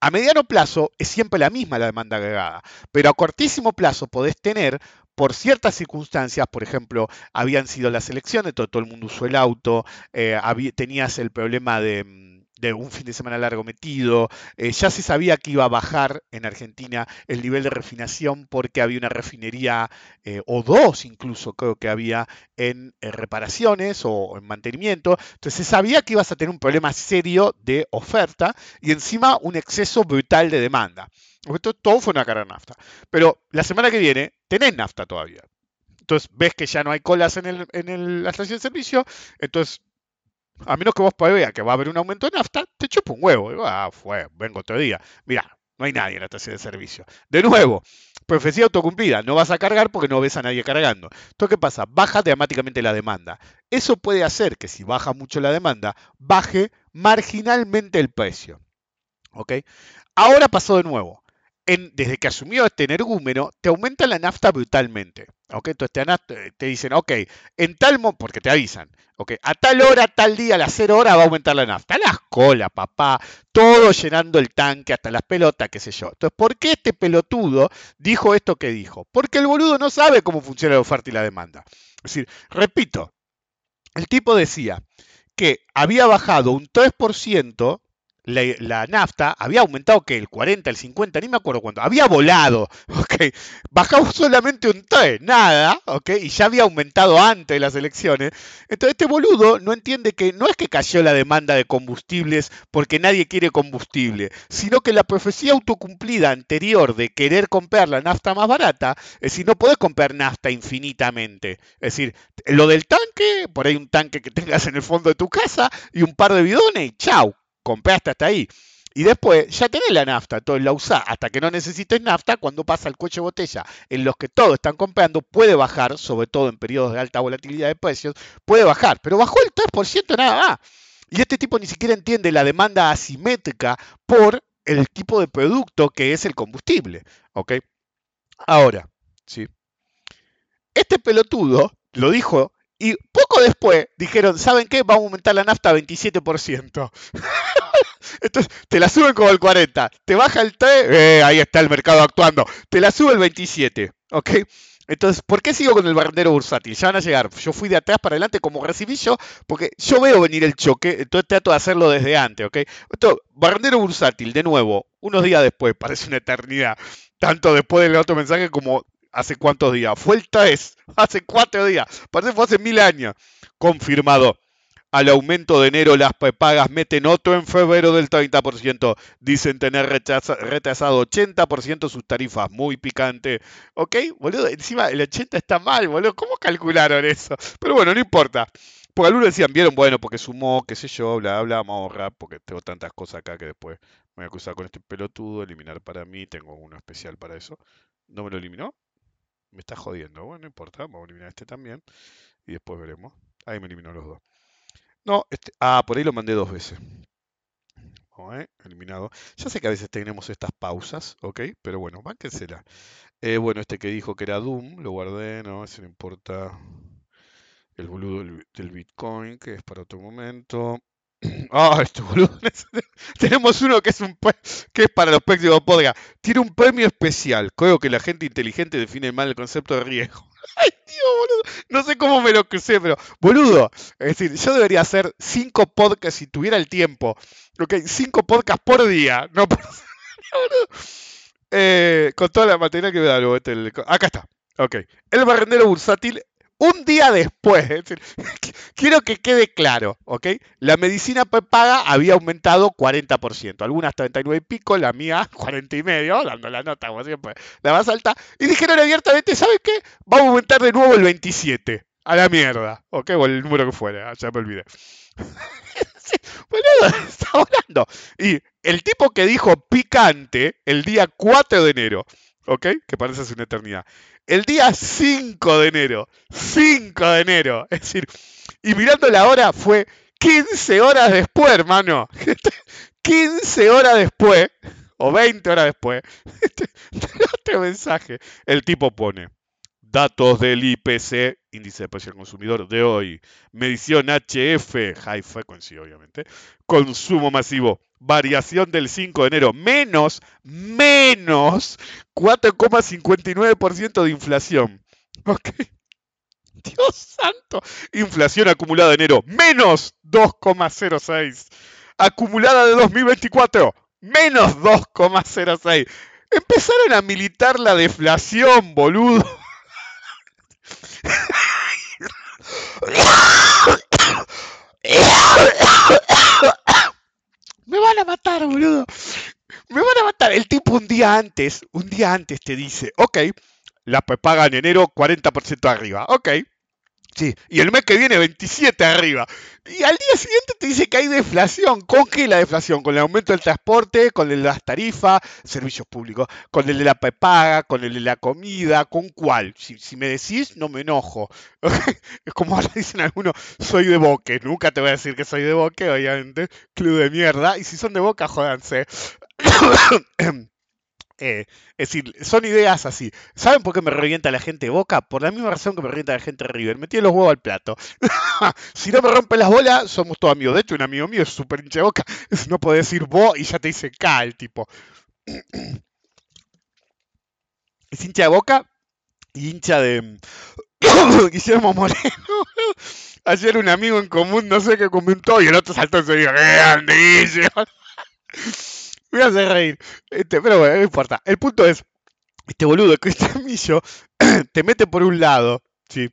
A mediano plazo es siempre la misma la demanda agregada, pero a cortísimo plazo podés tener por ciertas circunstancias, por ejemplo, habían sido las elecciones, todo, todo el mundo usó el auto, eh, tenías el problema de mm, de un fin de semana largo metido. Eh, ya se sabía que iba a bajar en Argentina el nivel de refinación porque había una refinería, eh, o dos incluso creo que había, en, eh, reparaciones o en mantenimiento. Entonces se sabía que ibas a tener un problema serio de oferta y encima un exceso brutal de demanda. Todo fue una cara de nafta. Pero la semana que viene tenés nafta todavía. Entonces ves que ya no hay colas en, el, en la estación de servicio, entonces a menos que vos veas que va a haber un aumento de nafta, te chupa un huevo. ah, fue, vengo otro día. Mira, no hay nadie en la estación de servicio. De nuevo, profecía autocumplida, no vas a cargar porque no ves a nadie cargando. Entonces, ¿qué pasa? Baja dramáticamente la demanda. Eso puede hacer que si baja mucho la demanda, baje marginalmente el precio. ¿Ok? Ahora pasó de nuevo desde que asumió este energúmeno, te aumenta la nafta brutalmente. Entonces te, dicen, ok, en tal momento, porque te avisan, ok, a tal hora, tal día, a las 0 horas va a aumentar la nafta. Las colas, papá, todo llenando el tanque, hasta las pelotas, qué sé yo. Entonces, ¿por qué este pelotudo dijo esto que dijo? Porque el boludo no sabe cómo funciona la oferta y la demanda. Es decir, repito, el tipo decía que había bajado un 3% la, nafta había aumentado que el 40, el 50, ni me acuerdo cuánto, había volado, ¿ok? Bajaba solamente un 3, nada, ¿ok? Y ya había aumentado antes de las elecciones. Entonces este boludo no entiende que no es que cayó la demanda de combustibles porque nadie quiere combustible, sino que la profecía autocumplida anterior de querer comprar la nafta más barata, es decir, no podés comprar nafta infinitamente. Es decir, lo del tanque, por ahí un tanque que tengas en el fondo de tu casa y un par de bidones y chau, compraste hasta ahí. Y después ya tenés la nafta, entonces la usás hasta que no necesites nafta, cuando pasa el coche botella en los que todos están comprando, puede bajar, sobre todo en periodos de alta volatilidad de precios, puede bajar, pero bajó el 3% nada más. Y este tipo ni siquiera entiende la demanda asimétrica por el tipo de producto que es el combustible. ¿Ok? Ahora, ¿sí? Este pelotudo lo dijo y poco después dijeron, ¿saben qué? Vamos a aumentar la nafta a 27%. Entonces, te la suben como el 40, te baja el 3, eh, ahí está el mercado actuando, te la sube el 27, ¿ok? Entonces, ¿por qué sigo con el barrendero bursátil? Ya van a llegar. Yo fui de atrás para adelante como recibí yo, porque yo veo venir el choque, entonces trato de hacerlo desde antes, ¿ok? Esto, barrendero bursátil, de nuevo, unos días después, parece una eternidad, tanto después del otro mensaje como hace cuántos días. Fue el 3, hace cuatro días. Parece que fue hace mil años. Confirmado. Al aumento de enero las pagas meten otro en febrero del 30%. Dicen tener retrasado 80% sus tarifas. Muy picante. ¿Ok? Boludo, encima el 80 está mal, boludo. ¿Cómo calcularon eso? Pero bueno, no importa. Porque algunos decían, vieron, bueno, porque sumó, qué sé yo, bla, bla, vamos a ahorrar, porque tengo tantas cosas acá que después me voy a acusar con este pelotudo, eliminar para mí, tengo uno especial para eso. ¿No me lo eliminó? Me está jodiendo. Bueno, no importa, vamos a eliminar este también. Y después veremos. Ahí me eliminó los dos. No, este, ah, por ahí lo mandé dos veces. Eh, eliminado. Ya sé que a veces tenemos estas pausas, ¿ok? Pero bueno, bánquensela. Eh, bueno, este que dijo que era Doom, lo guardé, no, ese no importa. El boludo del, Bitcoin, que es para otro momento. Ah, boludo. Tenemos uno que es para los próximos podcast. Tiene un premio especial. Creo que la gente inteligente define mal el concepto de riesgo. Ay, tío, boludo. No sé cómo me lo crucé, pero, boludo. Es decir, yo debería hacer cinco podcasts si tuviera el tiempo. Ok, cinco podcasts por día. No, eh, con toda la materia que me da. Este, acá está. Ok. El barrendero bursátil un día después. quiero que quede claro, ¿ok? La medicina paga había aumentado 40%, algunas 39 y pico, la mía 40 y medio, dando la nota como siempre, la más alta. Y dijeron abiertamente, ¿sabes qué? Va a aumentar de nuevo el 27. A la mierda, ¿ok? O el número que fuera, ya me olvidé. sí, boludo, está hablando. Y el tipo que dijo picante el día 4 de enero, ¿ok? Que parece una eternidad el día 5 de enero. 5 de enero. Es decir, y mirando la hora fue 15 horas después, hermano. 15 horas después, o 20 horas después, este mensaje. El tipo pone, datos del IPC, índice de precio del consumidor de hoy, medición HF, high frequency obviamente, consumo masivo, variación del 5 de enero, menos, menos 4,59% de inflación. ¿Ok? Dios santo. Inflación acumulada de enero, menos 2,06. Acumulada de 2024, menos 2,06. Empezaron a militar la deflación, boludo. Me van a matar, boludo. Me van a matar. El tipo un día antes, un día antes te dice, ok, la paga en enero 40% arriba. Ok, Sí, y el mes que viene 27 arriba. Y al día siguiente te dice que hay deflación. ¿Con qué la deflación? Con el aumento del transporte, con el de las tarifas, servicios públicos, con el de la paga, con el de la comida, ¿con cuál? Si, me decís, no me enojo. es como ahora dicen algunos, soy de Boque. Nunca te voy a decir que soy de Boque, obviamente. Club de mierda. Y si son de Boca, jódanse. Eh, es decir, son ideas así. ¿Saben por qué me revienta la gente Boca? Por la misma razón que me revienta la gente de River. Metí los huevos al plato. si no me rompe las bolas, somos todos amigos. De hecho, un amigo mío es súper hincha de Boca. No puede decir vos y ya te dice K el tipo. es hincha de Boca y hincha de Guillermo Moreno. Ayer un amigo en común, no sé qué comentó, y el otro saltó y se dijo, ¡qué me hace reír. Este, pero bueno, no importa. El punto es, este boludo Cristian Millo te mete por un lado, ¿sí?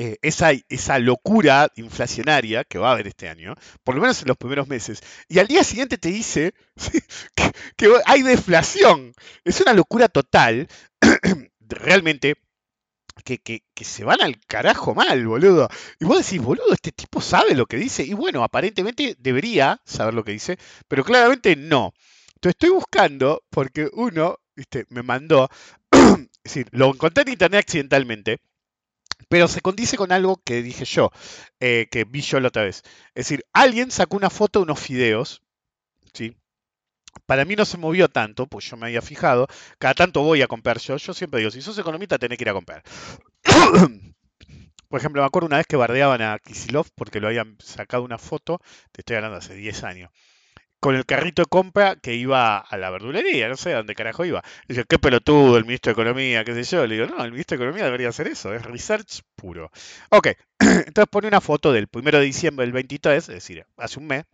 Eh, esa, esa locura inflacionaria que va a haber este año, por lo menos en los primeros meses, y al día siguiente te dice que hay deflación. Es una locura total. Realmente que, se van al carajo mal, boludo. Y vos decís, boludo, este tipo sabe lo que dice. Y bueno, aparentemente debería saber lo que dice, pero claramente no. Entonces estoy buscando, porque uno, viste, me mandó, es decir, lo encontré en internet accidentalmente, pero se condice con algo que dije yo, eh, que vi yo la otra vez. Es decir, alguien sacó una foto de unos fideos, ¿sí? Para mí no se movió tanto, pues yo me había fijado. Cada tanto voy a comprar yo. Yo siempre digo, si sos economista tenés que ir a comprar. Por ejemplo, me acuerdo una vez que bardeaban a Kisilov porque lo habían sacado una foto, te estoy hablando hace 10 años, con el carrito de compra que iba a la verdulería, no sé dónde carajo iba. Dice, qué pelotudo el ministro de Economía, qué sé yo. Le digo, no, el ministro de Economía debería hacer eso, es research puro. Ok, entonces pone una foto del 1 de diciembre del 23, es decir, hace un mes,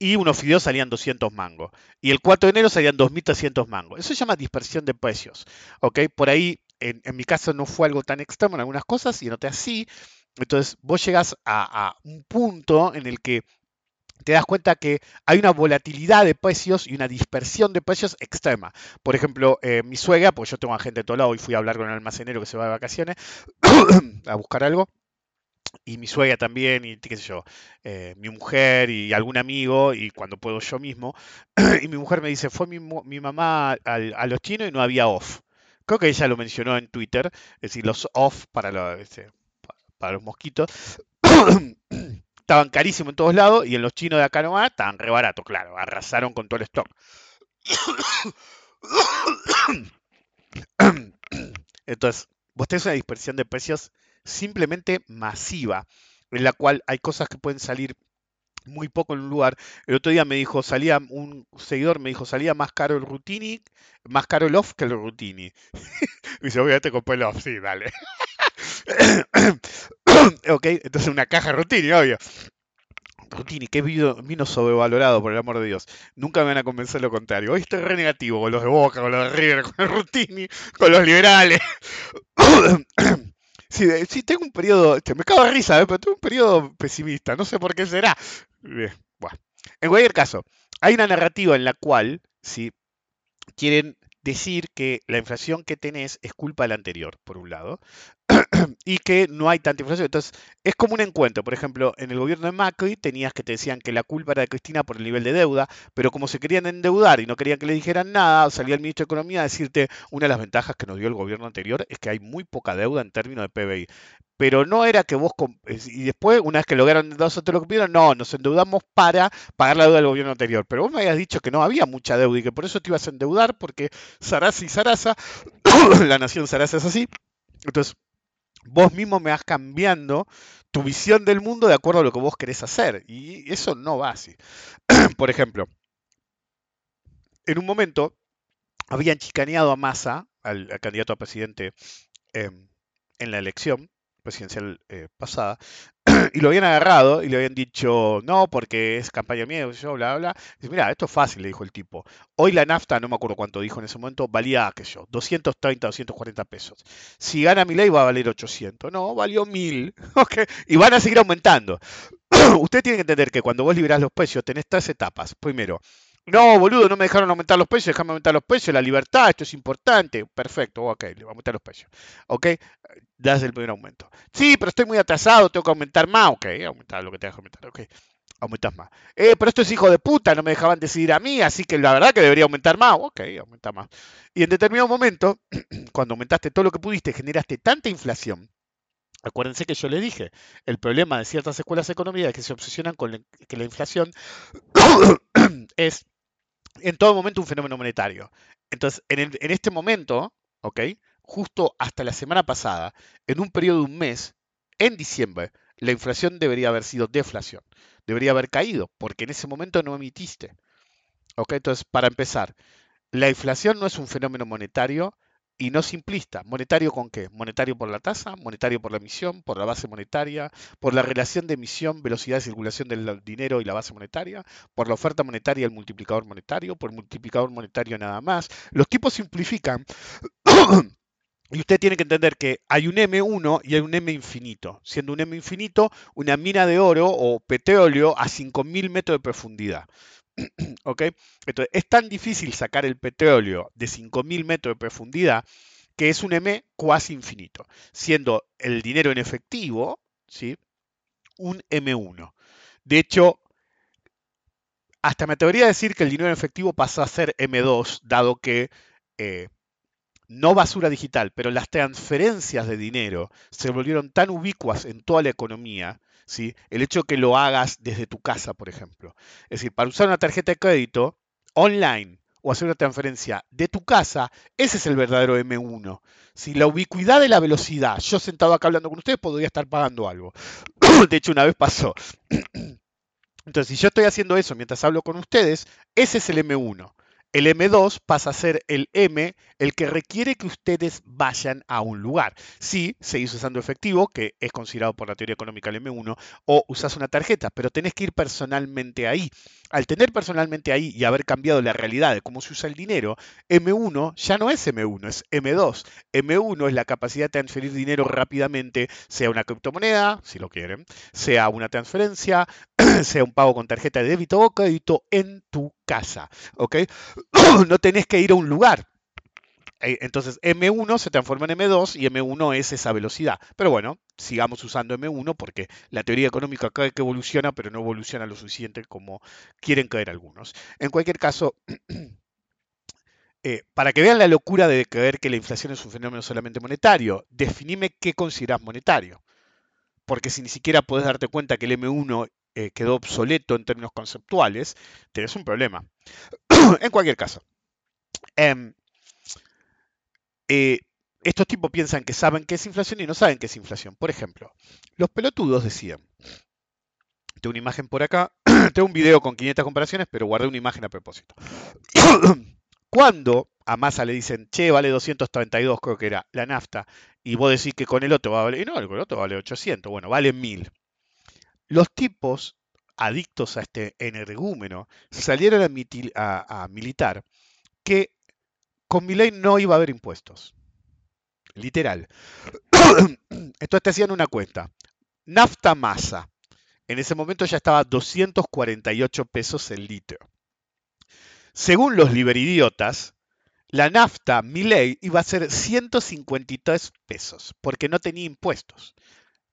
y unos fideos salían 200 mangos. Y el 4 de enero salían 2.300 mangos. Eso se llama dispersión de precios. ¿ok? Por ahí, en, mi caso, no fue algo tan extremo en algunas cosas y en otras sí. Entonces, vos llegas a, un punto en el que te das cuenta que hay una volatilidad de precios y una dispersión de precios extrema. Por ejemplo, eh, mi suegra, pues yo tengo a gente de todo lado y fui a hablar con el almacenero que se va de vacaciones a buscar algo y mi suegra también, y qué sé yo, eh, mi mujer y algún amigo, y cuando puedo yo mismo. y mi mujer me dice, fue mi, mi mamá a los chinos y no había off. Creo que ella lo mencionó en Twitter, es decir, los off para, los, este, para los mosquitos. estaban carísimos en todos lados y en los chinos de acá nomás estaban re baratos, claro, arrasaron con todo el stock. Entonces, vos tenés una dispersión de precios simplemente masiva, en la cual hay cosas que pueden salir muy poco en un lugar. El otro día me dijo, salía un seguidor me dijo, salía más caro el Rutini, más caro el off que el Rutini. me dice, obviamente compré el off, sí, dale. ok, entonces una caja Rutini, obvio. Rutini, qué vino, vino sobrevalorado, por el amor de Dios. Nunca me van a convencer lo contrario. Hoy estoy re negativo con los de Boca, con los de River, con el Rutini, con los liberales. sí, tengo un periodo, este, me cago de risa, ¿eh? pero tengo un periodo pesimista, no sé por qué será. bueno. En cualquier caso, hay una narrativa en la cual, si quieren decir que la inflación que tenés es culpa de la anterior, por un lado, y que no hay tanta inflación. Entonces, es como un encuentro. Por ejemplo, en el gobierno de Macri tenías que te decían que la culpa era de Cristina por el nivel de deuda, pero como se querían endeudar y no querían que le dijeran nada, salía el ministro de Economía a decirte una de las ventajas que nos dio el gobierno anterior es que hay muy poca deuda en términos de PBI. Pero no era que vos... Y después, una vez que lograron endeudarse te lo que pidieron, no, nos endeudamos para pagar la deuda del gobierno anterior. Pero vos me habías dicho que no había mucha deuda y que por eso te ibas a endeudar, porque Sarasa y Sarasa, la nación Sarasa es así. Entonces, vos mismo me vas cambiando tu visión del mundo de acuerdo a lo que vos querés hacer. Y eso no va así. Por ejemplo, en un momento habían chicaneado a Massa, al, candidato a presidente em, en la elección presidencial eh, pasada, y lo habían agarrado y le habían dicho, no, porque es campaña mía, yo, bla, bla. dice, mira, esto es fácil, le dijo el tipo. Hoy la nafta, no me acuerdo cuánto dijo en ese momento, valía, qué yo, 230, 240 pesos. Si gana mi ley va a valer 800. No, valió 1000. Okay. Y van a seguir aumentando. Usted tiene que entender que cuando vos liberás los precios tenés tres etapas. Primero, no, boludo, no me dejaron aumentar los precios, déjame aumentar los precios, la libertad, esto es importante. Perfecto, ok, le voy a aumentar los precios. Ok, das el primer aumento. Sí, pero estoy muy atrasado, tengo que aumentar más. Ok, aumentar lo que tengas que aumentar, ok. Aumentas más. Eh, pero esto es hijo de puta, no me dejaban decidir a mí, así que la verdad que debería aumentar más. Ok, aumenta más. Y en determinado momento, cuando aumentaste todo lo que pudiste, generaste tanta inflación. Acuérdense que yo les dije, el problema de ciertas escuelas económicas es que se obsesionan con que la inflación es en todo momento un fenómeno monetario. Entonces, en, este momento, ¿ok? Justo hasta la semana pasada, en un periodo de un mes, en diciembre, la inflación debería haber sido deflación. Debería haber caído, porque en ese momento no emitiste. ¿Ok? Entonces, para empezar, la inflación no es un fenómeno monetario, y no simplista. ¿Monetario con qué? Monetario por la tasa, monetario por la emisión, por la base monetaria, por la relación de emisión, velocidad de circulación del dinero y la base monetaria, por la oferta monetaria y el multiplicador monetario, por el multiplicador monetario nada más. Los tipos simplifican. Y usted tiene que entender que hay un M1 y hay un M infinito, siendo un M infinito una mina de oro o petróleo a 5.000 metros de profundidad. Entonces, es tan difícil sacar el petróleo de 5.000 metros de profundidad que es un M cuasi infinito, siendo el dinero en efectivo, ¿sí? Un M1. De hecho, hasta me atrevería a decir que el dinero en efectivo pasó a ser M2, dado que eh, no basura digital, pero las transferencias de dinero se volvieron tan ubicuas en toda la economía el hecho de que lo hagas desde tu casa, por ejemplo. Es decir, para usar una tarjeta de crédito online o hacer una transferencia de tu casa, ese es el verdadero M1. Si la ubicuidad de la velocidad, yo sentado acá hablando con ustedes, podría estar pagando algo. de hecho, una vez pasó. Entonces, si yo estoy haciendo eso mientras hablo con ustedes, ese es el M1. El M2 pasa a ser el M, el que requiere que ustedes vayan a un lugar. Si seguís usando efectivo, que es considerado por la teoría económica el M1, o usas una tarjeta, pero tenés que ir personalmente ahí. Al tener personalmente ahí y haber cambiado la realidad de cómo se usa el dinero, M1 ya no es M1, es M2. M1 es la capacidad de transferir dinero rápidamente, sea una criptomoneda, si lo quieren, sea una transferencia, sea un pago con tarjeta de débito o crédito en tu casa. ¿Ok? no tenés que ir a un lugar. Eh, entonces M1 se transforma en M2 y M1 es esa velocidad. Pero bueno, sigamos usando M1 porque la teoría económica cada que evoluciona, pero no evoluciona lo suficiente como quieren creer algunos. En cualquier caso, eh, para que vean la locura de creer que la inflación es un fenómeno solamente monetario, definime qué consideras monetario. Porque si ni siquiera puedes darte cuenta que el M1 eh, quedó obsoleto en términos conceptuales, tenés un problema. en cualquier caso, em, eh, estos tipos piensan que saben qué es inflación y no saben qué es inflación. Por ejemplo, los pelotudos decían Tengo una imagen por acá. Tengo un video con 500 comparaciones, pero guardé una imagen a propósito. Cuando a Massa le dicen, che, vale 232, creo que era la nafta, y vos decís que con el otro va a valer, y no, el otro vale 800, bueno, vale 1000. Los tipos adictos a este energúmeno salieron a, militar que con mi ley no iba a haber impuestos. Literal. Entonces te hacían una cuenta. Nafta masa. En ese momento ya estaba 248 pesos el litro. Según los liberidiotas, la nafta ley iba a ser 153 pesos porque no tenía impuestos.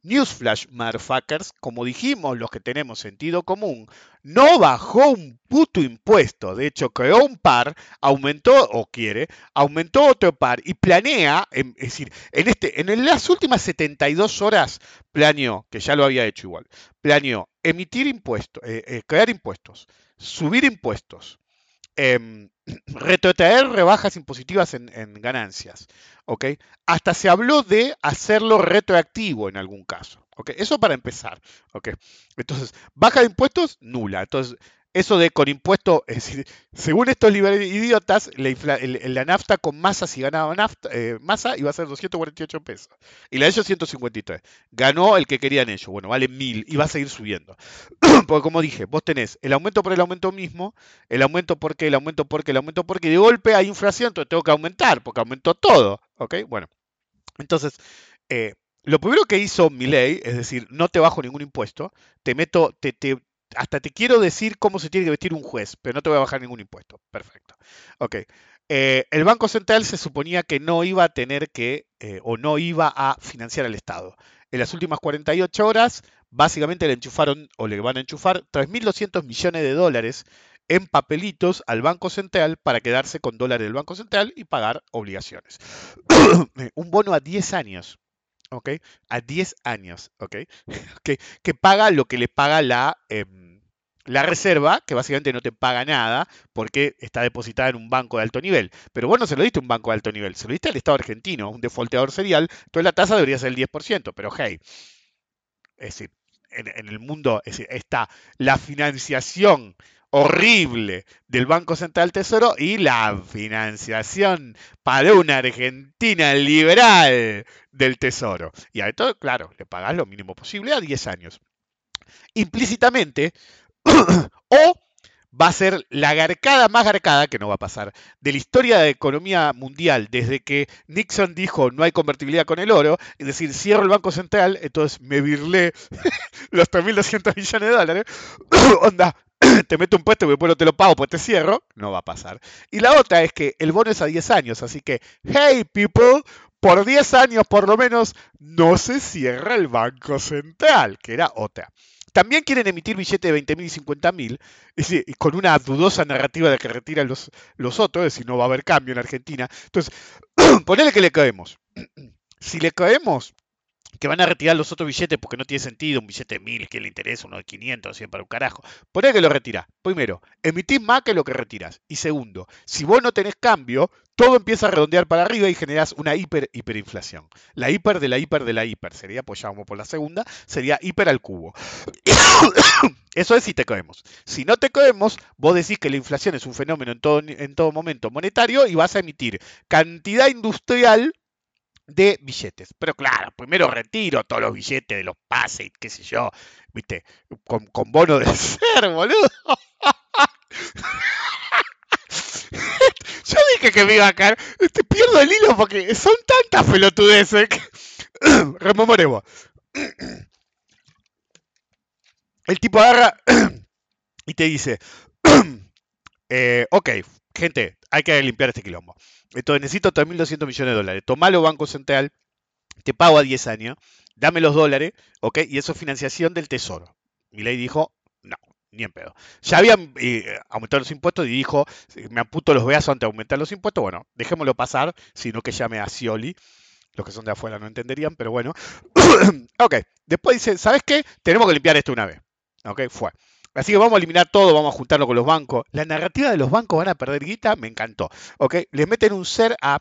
Newsflash, motherfuckers, como dijimos los que tenemos sentido común, no bajó un puto impuesto. De hecho, creó un par, aumentó, o quiere, aumentó otro par y planea, es decir, en, este, en las últimas 72 horas planeó, que ya lo había hecho igual, planeó emitir impuestos, eh, eh, crear impuestos, subir impuestos, eh, retrotraer rebajas impositivas en, ganancias. ¿ok? Hasta se habló de hacerlo retroactivo en algún caso. ¿ok? Eso para empezar. ¿ok? Entonces, baja de impuestos, nula. Entonces, eso de con impuesto, es decir, según estos idiotas, la, nafta con masa, si ganaba nafta, eh, masa, iba a ser 248 pesos. Y la de ellos 153. Ganó el que querían ellos. Bueno, vale 1000 y va a seguir subiendo. porque como dije, vos tenés el aumento por el aumento mismo, el aumento porque, el aumento porque, el aumento porque, de golpe hay inflación, entonces tengo que aumentar, porque aumentó todo. ¿Ok? Bueno. Entonces, eh, lo primero que hizo mi ley, es decir, no te bajo ningún impuesto, te meto, te, te, hasta te quiero decir cómo se tiene que vestir un juez, pero no te voy a bajar ningún impuesto. Perfecto. Ok. Eh, el Banco Central se suponía que no iba a tener que, eh, o no iba a financiar al Estado. En las últimas 48 horas, básicamente le enchufaron, o le van a enchufar, 3.200 millones de dólares en papelitos al Banco Central para quedarse con dólares del Banco Central y pagar obligaciones. un bono a 10 años. ¿Ok? A 10 años, ¿ok? que, paga lo que le paga la, em, la reserva, que básicamente no te paga nada porque está depositada en un banco de alto nivel. Pero vos no se lo diste a un banco de alto nivel, se lo diste al Estado argentino, un defaulteador serial, entonces la tasa debería ser el 10%, pero hey, es decir, en, el mundo está la financiación horrible del Banco Central Tesoro y la financiación para una Argentina liberal del Tesoro. Y a esto, claro, le pagas lo mínimo posible a 10 años. Implícitamente, o va a ser la garcada más garcada, que no va a pasar, de la historia de la economía mundial, desde que Nixon dijo no hay convertibilidad con el oro, es decir, cierro el Banco Central, entonces me virlé los 3.200 millones de dólares, onda, te meto un puesto y después no te lo pago, pues te cierro, no va a pasar. Y la otra es que el bono es a 10 años, así que, hey people, por 10 años por lo menos no se cierra el Banco Central, que era otra. También quieren emitir billetes de 20.000 y 50.000, y con una dudosa narrativa de que retiran los, los otros, es decir, no va a haber cambio en Argentina. Entonces, ponele que le caemos. Si le caemos, que van a retirar los otros billetes porque no tiene sentido, un billete de mil, que le interesa, uno de 500, 100 para un carajo. Poné que lo retira. Primero, emitís más que lo que retiras. Y segundo, si vos no tenés cambio, todo empieza a redondear para arriba y generás una hiper hiperinflación. La hiper de la hiper de la hiper sería, pues ya vamos por la segunda, sería hiper al cubo. Eso es si te caemos. Si no te caemos, vos decís que la inflación es un fenómeno en todo, en todo momento monetario y vas a emitir cantidad industrial de billetes. Pero claro, primero retiro todos los billetes de los pases, qué sé yo, viste, con, con bono de ser, boludo. yo dije que me iba a caer. Te pierdo el hilo porque son tantas pelotudeces. Que... Rememoremos. El tipo agarra y te dice, eh, ok, gente, hay que limpiar este quilombo. Entonces necesito 3.200 millones de dólares. Tomalo Banco Central, te pago a 10 años, dame los dólares, ¿ok? Y eso es financiación del Tesoro. Mi ley dijo, no, ni en pedo. Ya habían eh, aumentado los impuestos y dijo, me amputo los veas antes de aumentar los impuestos. Bueno, dejémoslo pasar, sino que llame a Scioli. Los que son de afuera no entenderían, pero bueno. ok, después dice, ¿sabes qué? Tenemos que limpiar esto una vez. Ok, fue. Así que vamos a eliminar todo, vamos a juntarlo con los bancos. La narrativa de los bancos van a perder guita, me encantó. ¿ok? Les meten un ser a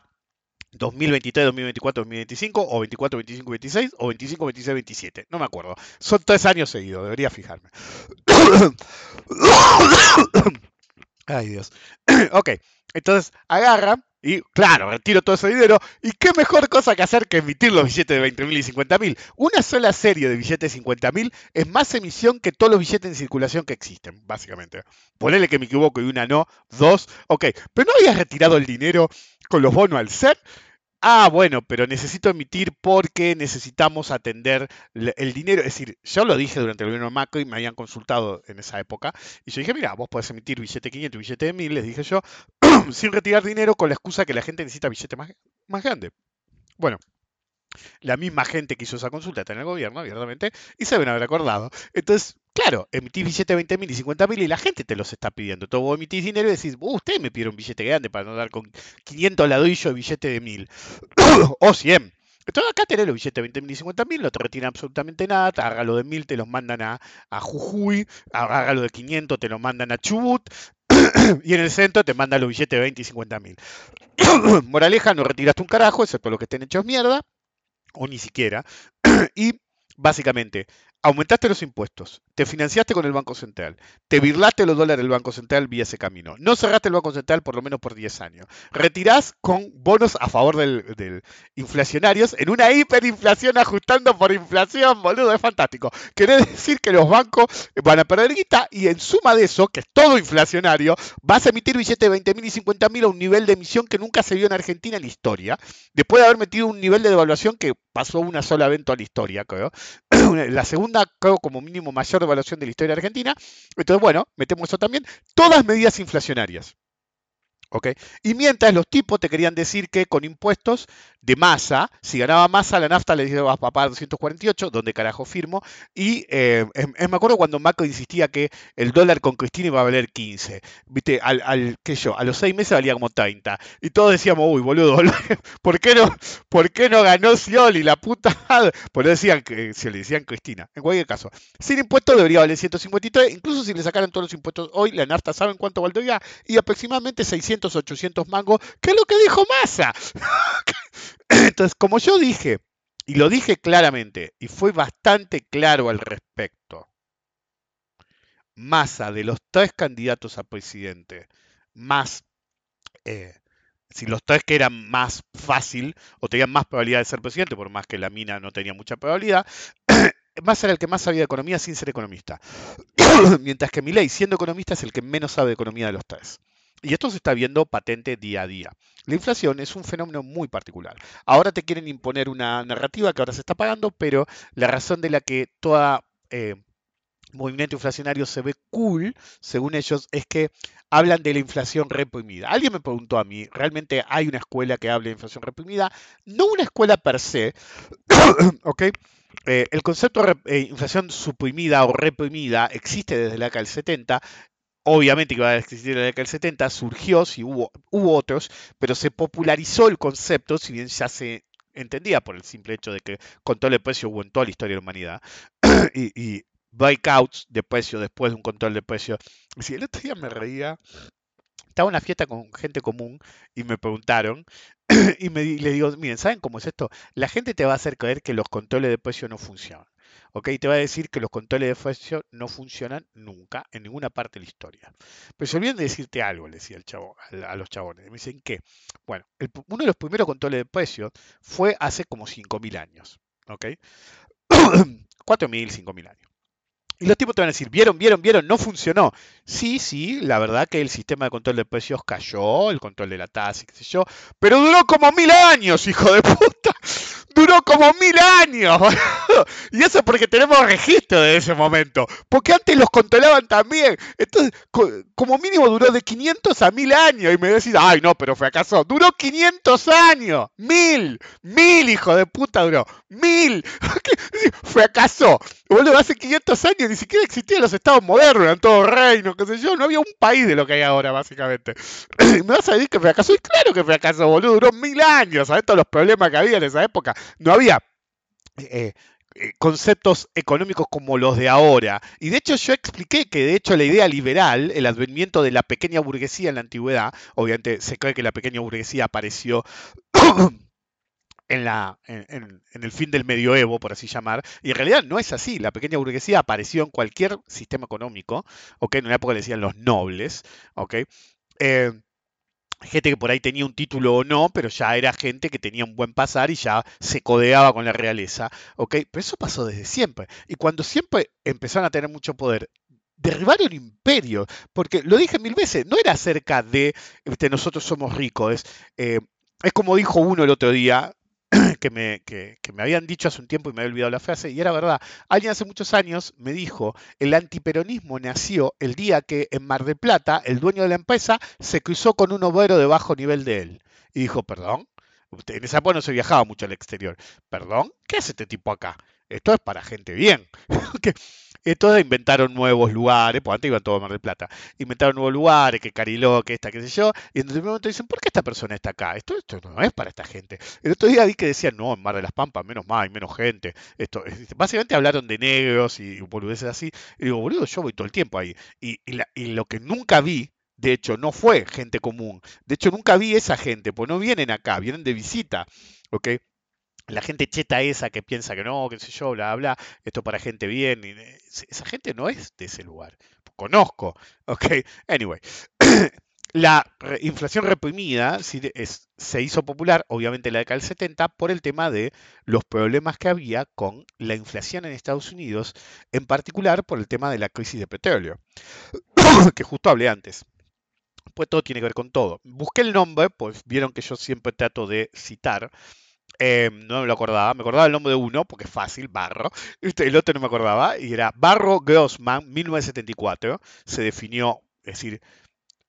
2023, 2024, 2025, o 24, 25, 26, o 25, 26, 27. No me acuerdo. Son tres años seguidos, debería fijarme. Ay, Dios. ok, entonces agarra y, claro, retiro todo ese dinero. ¿Y qué mejor cosa que hacer que emitir los billetes de 20.000 y 50.000? Una sola serie de billetes de 50.000 es más emisión que todos los billetes en circulación que existen, básicamente. Ponele que me equivoco y una no, dos, ok. Pero no habías retirado el dinero con los bonos al ser. Ah, bueno, pero necesito emitir porque necesitamos atender el dinero. Es decir, yo lo dije durante el gobierno Macri me habían consultado en esa época. Y yo dije, mira, vos podés emitir billete 500 y billete de 1000, les dije yo, sin retirar dinero con la excusa que la gente necesita billete más, más grande. Bueno, la misma gente que hizo esa consulta está en el gobierno, abiertamente, y se deben haber acordado. Entonces, claro, emitís billete de 20 mil y 50 mil y la gente te los está pidiendo. Todo vos emitís dinero y decís, uh, ustedes me pidieron un billete grande para no dar con 500 ladrillos de billete de 1000 o 100. Entonces acá tenés los billetes de 20 mil y 50 mil, no te retiran absolutamente nada, hágalo de 1000, te los mandan a, a Jujuy, hágalo de 500, te los mandan a Chubut, y en el centro te mandan los billetes de 20 y 50 mil. Moraleja, no retiraste un carajo, excepto los que estén hechos mierda, o ni siquiera. y básicamente, aumentaste los impuestos, te financiaste con el Banco Central, te virlaste los dólares del Banco Central vía ese camino, no cerraste el Banco Central por lo menos por 10 años, retirás con bonos a favor del, inflacionarios en una hiperinflación ajustando por inflación, boludo, es fantástico. Quiere decir que los bancos van a perder guita y en suma de eso, que es todo inflacionario, vas a emitir billetes de 20 mil y 50 mil a un nivel de emisión que nunca se vio en Argentina en la historia, después de haber metido un nivel de devaluación que pasó una sola vez en toda la historia, creo. La segunda, creo, como mínimo mayor devaluación de la historia argentina. Entonces, bueno, metemos eso también. Todas medidas inflacionarias. Y mientras los tipos te querían decir que con impuestos de masa, si ganaba masa, la nafta le vas a pagar 248, donde carajo firmo. Y eh, me acuerdo cuando Macri insistía que el dólar con Cristina iba a valer 15. Viste, al, al yo, a los seis meses valía como 30. Y todos decíamos, uy, boludo, ¿por qué no, por qué no ganó Scioli, la puta Por eso decían que se le decían Cristina. En cualquier caso, sin impuestos debería valer 153, incluso si le sacaran todos los impuestos hoy, la nafta saben cuánto valdría y aproximadamente 600 800 mangos, que es lo que dijo Massa. Entonces, como yo dije, y lo dije claramente, y fue bastante claro al respecto, Massa, de los tres candidatos a presidente, más, eh, si los tres que eran más fácil o tenían más probabilidad de ser presidente, por más que la mina no tenía mucha probabilidad, Massa era el que más sabía de economía sin ser economista. Mientras que Milei, siendo economista, es el que menos sabe de economía de los tres. Y esto se está viendo patente día a día. La inflación es un fenómeno muy particular. Ahora te quieren imponer una narrativa que ahora se está pagando, pero la razón de la que todo eh, movimiento inflacionario se ve cool, según ellos, es que hablan de la inflación reprimida. Alguien me preguntó a mí, ¿realmente hay una escuela que hable de inflación reprimida? No una escuela per se, ¿ok? Eh, el concepto de eh, inflación suprimida o reprimida existe desde la década del 70 obviamente que iba a existir en la década del 70, surgió, sí hubo, hubo otros, pero se popularizó el concepto, si bien ya se entendía por el simple hecho de que control de precio hubo en toda la historia de la humanidad, y, y breakouts de precio después de un control de precio. Si el otro día me reía, estaba en una fiesta con gente común y me preguntaron, y me, le digo, miren, ¿saben cómo es esto? La gente te va a hacer creer que los controles de precio no funcionan. ¿Ok? Te va a decir que los controles de precio no funcionan nunca en ninguna parte de la historia. Pero se olviden de decirte algo, le decía el chavo, a los chabones. Me dicen que, bueno, uno de los primeros controles de precio fue hace como 5.000 años, ¿ok? 4.000, 5.000 años. Y los tipos te van a decir, vieron, vieron, vieron, no funcionó. Sí, sí, la verdad que el sistema de control de precios cayó, el control de la tasa, qué sé yo, pero duró como mil años, hijo de puta duró como mil años. y eso porque tenemos registro de ese momento. Porque antes los controlaban también. Entonces, como mínimo duró de 500 a 1000 años. Y me decís, ay, no, pero fracasó. Duró 500 años. Mil. Mil, hijo de puta, duró. Mil. fracasó. Boludo, hace 500 años ni siquiera existían los estados modernos, eran todos reinos, qué sé yo. No había un país de lo que hay ahora, básicamente. me vas a decir que fracasó. Y claro que fracasó, boludo. Duró mil años. ¿Sabes todos los problemas que había en esa época? No había eh, eh, conceptos económicos como los de ahora. Y de hecho yo expliqué que de hecho la idea liberal, el advenimiento de la pequeña burguesía en la antigüedad, obviamente se cree que la pequeña burguesía apareció en, la, en, el fin del medioevo, por así llamar, y en realidad no es así. La pequeña burguesía apareció en cualquier sistema económico, ¿ok? En una época le decían los nobles, ¿ok? Eh, gente que por ahí tenía un título o no, pero ya era gente que tenía un buen pasar y ya se codeaba con la realeza, ¿ok? Pero eso pasó desde siempre. Y cuando siempre empezaron a tener mucho poder, derribaron imperio, porque lo dije mil veces, no era acerca de este, nosotros somos ricos, es, eh, es como dijo uno el otro día, que me, que, me, habían dicho hace un tiempo y me había olvidado la frase, y era verdad. Alguien hace muchos años me dijo, el antiperonismo nació el día que en Mar del Plata el dueño de la empresa se cruzó con un obrero de bajo nivel de él. Y dijo, perdón, en esa época no se viajaba mucho al exterior. Perdón, ¿qué hace este tipo acá? Esto es para gente bien. Entonces inventaron nuevos lugares, pues antes iban todos a Mar del Plata, inventaron nuevos lugares, que Cariló, que esta, qué sé yo, y en un momento dicen, ¿por qué esta persona está acá? Esto, esto no es para esta gente. El otro día vi que decían, no, en Mar de las Pampas, menos más, hay menos gente. Esto, básicamente hablaron de negros y boludeces así. Y digo, boludo, yo voy todo el tiempo ahí. Y, y lo que nunca vi, de hecho, no fue gente común. De hecho, nunca vi esa gente, pues no vienen acá, vienen de visita. ¿ok? La gente cheta esa que piensa que no, qué sé yo, bla, bla, esto para gente bien, eh, esa gente no es de ese lugar. Conozco, ok. Anyway, la inflación reprimida se hizo popular, obviamente en la década del 70, por el tema de los problemas que había con la inflación en Estados Unidos, en particular por el tema de la crisis de petróleo, que justo hablé antes. Pues todo tiene que ver con todo. Busqué el nombre, pues vieron que yo siempre trato de citar Em, no me lo acordaba, me acordaba el nombre de uno, porque es fácil, Barro. El otro no me acordaba, y era Barro Grossman, 1974. Se definió, es decir,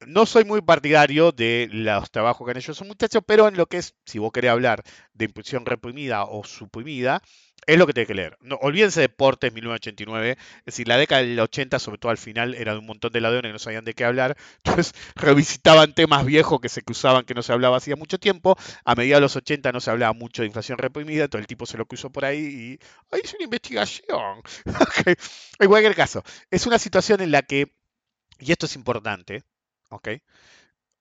no soy muy partidario de los trabajos que han hecho esos muchachos, pero en lo que es, si vos querés hablar de impulsión reprimida o suprimida, es lo que tenés que leer. No, olvídense de Portes 1989, es decir, la década del 80, sobre todo al final, era de un montón de ladrones que no sabían de qué hablar, entonces revisitaban temas viejos que se cruzaban que no se hablaba hacía mucho tiempo, a medida de los 80 no se hablaba mucho de inflación reprimida, todo el tipo se lo cruzó por ahí y ahí es una investigación. En cualquier caso, es una situación en la que, y esto es importante,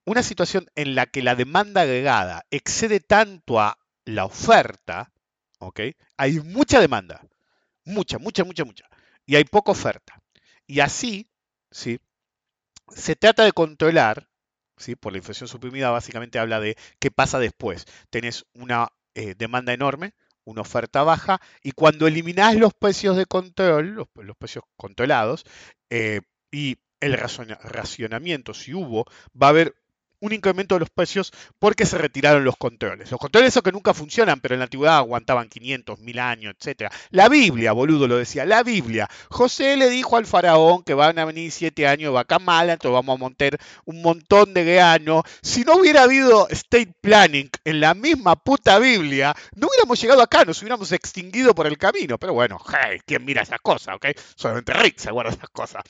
Una situación en la que la demanda agregada excede tanto a la oferta. Hay mucha demanda, mucha, mucha, mucha, mucha, y hay poca oferta. Y así, ¿sí? Se trata de controlar, ¿sí? Por la inflación suprimida básicamente habla de qué pasa después. Tenés una eh, demanda enorme, una oferta baja, y cuando eliminás los precios de control, los, precios controlados, eh, y el racionamiento, si hubo, va a haber un incremento de los precios porque se retiraron los controles. Los controles esos que nunca funcionan, pero en la antigüedad aguantaban 500, 1000 años, etc. La Biblia, boludo, lo decía, la Biblia. José le dijo al faraón que van a venir siete años vaca mala, entonces vamos a montar un montón de grano. Si no hubiera habido state planning en la misma puta Biblia, no hubiéramos llegado acá, nos hubiéramos extinguido por el camino. Pero bueno, hey, ¿quién mira esas cosas, ok? Solamente Rick se guarda esas cosas.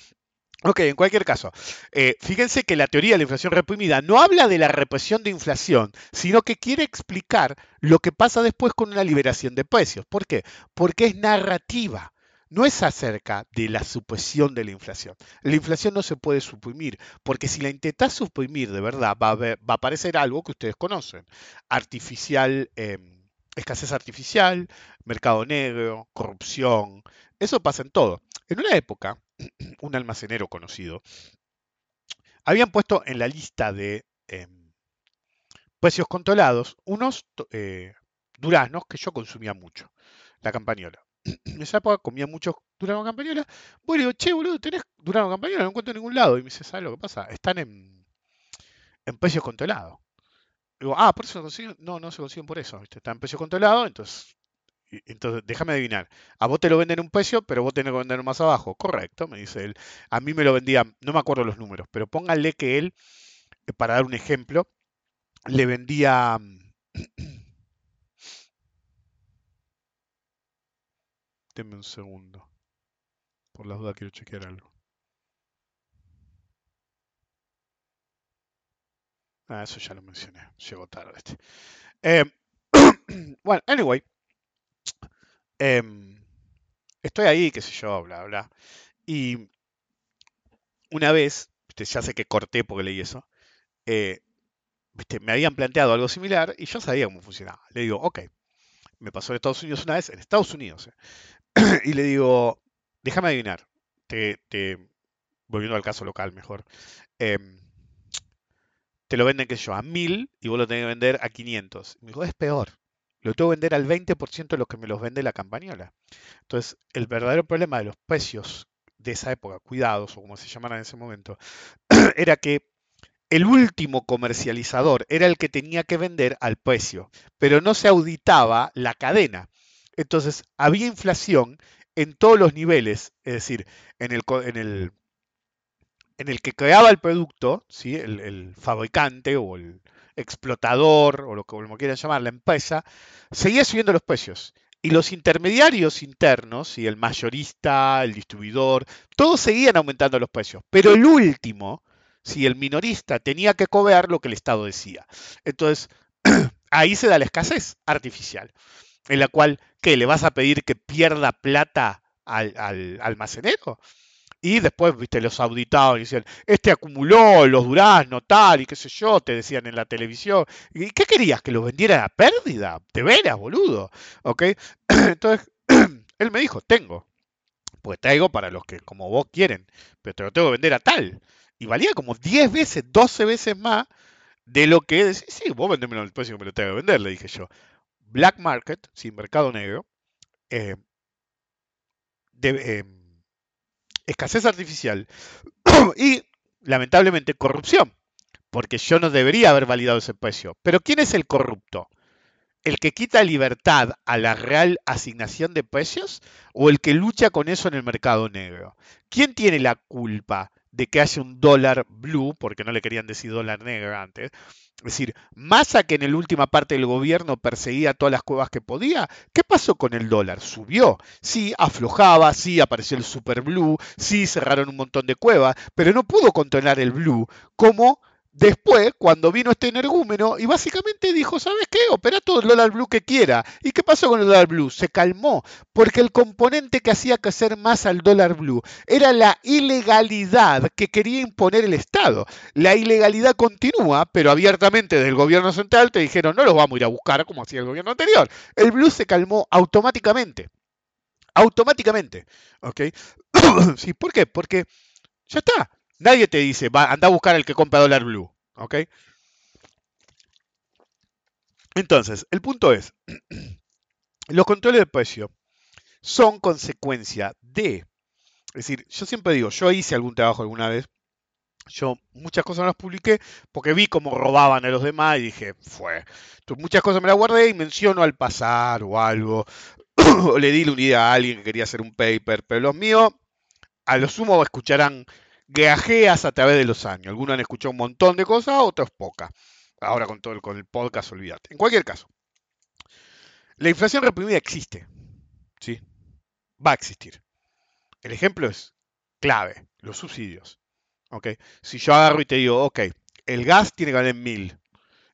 Ok, en cualquier caso, eh, fíjense que la teoría de la inflación reprimida no habla de la represión de inflación, sino que quiere explicar lo que pasa después con una liberación de precios. ¿Por qué? Porque es narrativa. No es acerca de la supresión de la inflación. La inflación no se puede suprimir, porque si la intentas suprimir de verdad, va a, aparecer algo que ustedes conocen. Artificial, em, escasez artificial, mercado negro, corrupción. Eso pasa en todo. En una época, un almacenero conocido, habían puesto en la lista de em, precios controlados unos eh, duraznos que yo consumía mucho, la campañola. En esa época comía muchos duraznos campañola. Bueno, digo, che, boludo, ¿tenés durazno campañola? No encuentro en ningún lado. Y me dice, ¿sabes lo que pasa? Están en, precios controlados. Digo, ah, por eso se consiguen. No, no se consiguen por eso. Están en precios controlados, entonces entonces, déjame adivinar. A vos te lo venden un precio, pero vos tenés que vender más abajo. Correcto, me dice él. A mí me lo vendía, no me acuerdo los números, pero pónganle que él, eh, para dar un ejemplo, le vendía... Denme un segundo. Por las dudas quiero chequear algo. Ah, eso ya lo mencioné. Llegó tarde. Eh, bueno, anyway. Em, estoy ahí, qué sé yo, bla, bla. Y una vez, ya sé que corté porque leí eso, eh, me habían planteado algo similar y yo sabía cómo funcionaba. Le digo, ok, me pasó en Estados Unidos una vez, en Estados Unidos, eh, y le digo, déjame adivinar, te, volviendo al caso local mejor, em, te lo venden, qué yo, a 1000 y vos lo tenés que vender a 500. me dijo, es peor, lo tengo que vender al 20% de lo que me los vende la campañola. Entonces, el verdadero problema de los precios de esa época, cuidados o como se llamaran en ese momento, era que el último comercializador era el que tenía que vender al precio, pero no se auditaba la cadena. Entonces, había inflación en todos los niveles, es decir, en el, en el, en el que creaba el producto, ¿sí? el, fabricante o el explotador, o lo que como quieran llamar, la empresa, seguía subiendo los precios. Y los intermediarios internos, y el mayorista, el distribuidor, todos seguían aumentando los precios. Pero el último, si el minorista tenía que cobrar lo que el Estado decía. Entonces, ahí se da la escasez artificial, en la cual, ¿qué? ¿Le vas a pedir que pierda plata al, almacenero? Y después, viste, los auditados y decían, este acumuló los duraznos, tal, y qué sé yo, te decían en la televisión. ¿Y qué querías? ¿Que los vendiera a pérdida? ¿Te veras, boludo? ¿Ok? Entonces, él me dijo, tengo. Pues traigo para los que como vos quieren, pero te lo tengo que vender a tal y valía como 10 veces, 12 veces más de lo que es. Sí, vos vendémelo al precio que me lo tengo que vender, le dije yo. Black market, sin mercado negro, eh, eh, escasez artificial y, lamentablemente, corrupción, porque yo no debería haber validado ese precio. Pero ¿quién es el corrupto? ¿El que quita libertad a la real asignación de precios o el que lucha con eso en el mercado negro? ¿Quién tiene la culpa? De que haya un dólar blue, porque no le querían decir dólar negro antes. Es decir, Massa que en la última parte del gobierno perseguía todas las cuevas que podía, ¿qué pasó con el dólar? Subió. Sí, aflojaba, sí, apareció el super blue, sí, cerraron un montón de cuevas, pero no pudo controlar el blue como Después, cuando vino este energúmeno, y básicamente dijo, ¿sabes qué? Opera todo el dólar blue que quiera. ¿Y qué pasó con el dólar blue? Se calmó, porque el componente que hacía crecer más al dólar blue era la ilegalidad que quería imponer el Estado. La ilegalidad continúa, pero abiertamente desde el gobierno central te dijeron, no los vamos a ir a buscar como hacía el gobierno anterior. El blue se calmó automáticamente. Automáticamente. ¿Ok? ¿Sí? ¿Por qué? Porque ya está. Nadie te dice, va, anda a buscar el que compra dólar blue. ¿Ok? Entonces, el punto es, los controles de precio son consecuencia de, es decir, yo siempre digo, yo hice algún trabajo alguna vez, yo muchas cosas no las publiqué porque vi cómo robaban a los demás y dije, fue. Entonces, muchas cosas me las guardé y menciono al pasar o algo, o le di la unidad a alguien que quería hacer un paper, pero los míos, a lo sumo escucharán gajeas a través de los años. Algunos han escuchado un montón de cosas, otros pocas. Ahora con todo el, con el podcast, olvídate. En cualquier caso, la inflación reprimida existe. ¿sí? Va a existir. El ejemplo es clave, los subsidios. ¿ok? Si yo agarro y te digo, ok, el gas tiene que valer 1000.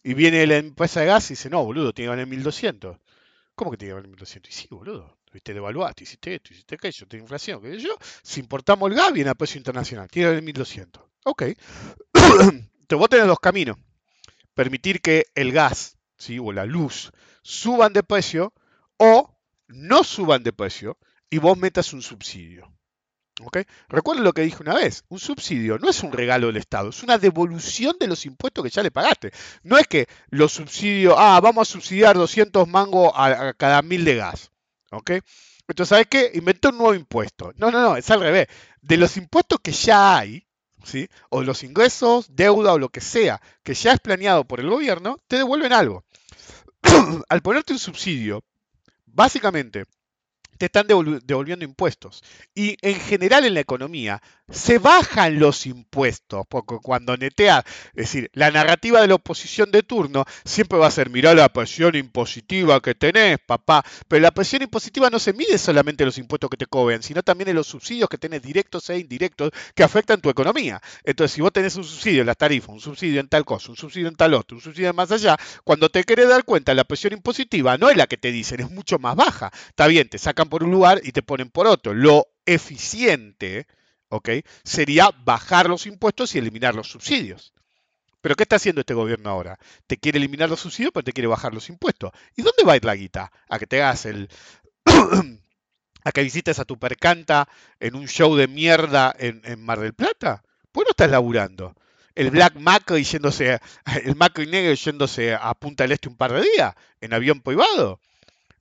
Y viene la empresa de gas y dice, no, boludo, tiene que valer 1200. ¿Cómo que tiene que valer 1200? Y sí, boludo. ¿Viste? Devaluaste, hiciste esto, hiciste aquello, tiene inflación, qué sé yo. Si importamos el gas, viene a precio internacional, tiene el 1200. Ok. Entonces vos tenés dos caminos. Permitir que el gas ¿sí? o la luz suban de precio o no suban de precio y vos metas un subsidio. ¿Okay? Recuerda lo que dije una vez, un subsidio no es un regalo del Estado, es una devolución de los impuestos que ya le pagaste. No es que los subsidios, ah, vamos a subsidiar 200 mangos a cada mil de gas. ¿Ok? Entonces, ¿sabes qué? Inventó un nuevo impuesto. No, no, no, es al revés. De los impuestos que ya hay, ¿sí? O los ingresos, deuda o lo que sea, que ya es planeado por el gobierno, te devuelven algo. al ponerte un subsidio, básicamente te están devolviendo impuestos. Y en general en la economía se bajan los impuestos, porque cuando netea, es decir, la narrativa de la oposición de turno siempre va a ser, mirá la presión impositiva que tenés, papá, pero la presión impositiva no se mide solamente en los impuestos que te cobran, sino también en los subsidios que tenés directos e indirectos que afectan tu economía. Entonces, si vos tenés un subsidio en las tarifas, un subsidio en tal cosa, un subsidio en tal otro, un subsidio en más allá, cuando te querés dar cuenta, la presión impositiva no es la que te dicen, es mucho más baja. Está bien, te saca sacan por un lugar y te ponen por otro. Lo eficiente, ¿ok? Sería bajar los impuestos y eliminar los subsidios. Pero ¿qué está haciendo este gobierno ahora? Te quiere eliminar los subsidios, pero te quiere bajar los impuestos. ¿Y dónde va a ir la guita? A que te hagas el... a que visites a tu percanta en un show de mierda en, en Mar del Plata. ¿Por qué no estás laburando? el Black Macro yéndose, el Macro y negro yéndose a Punta del Este un par de días en avión privado.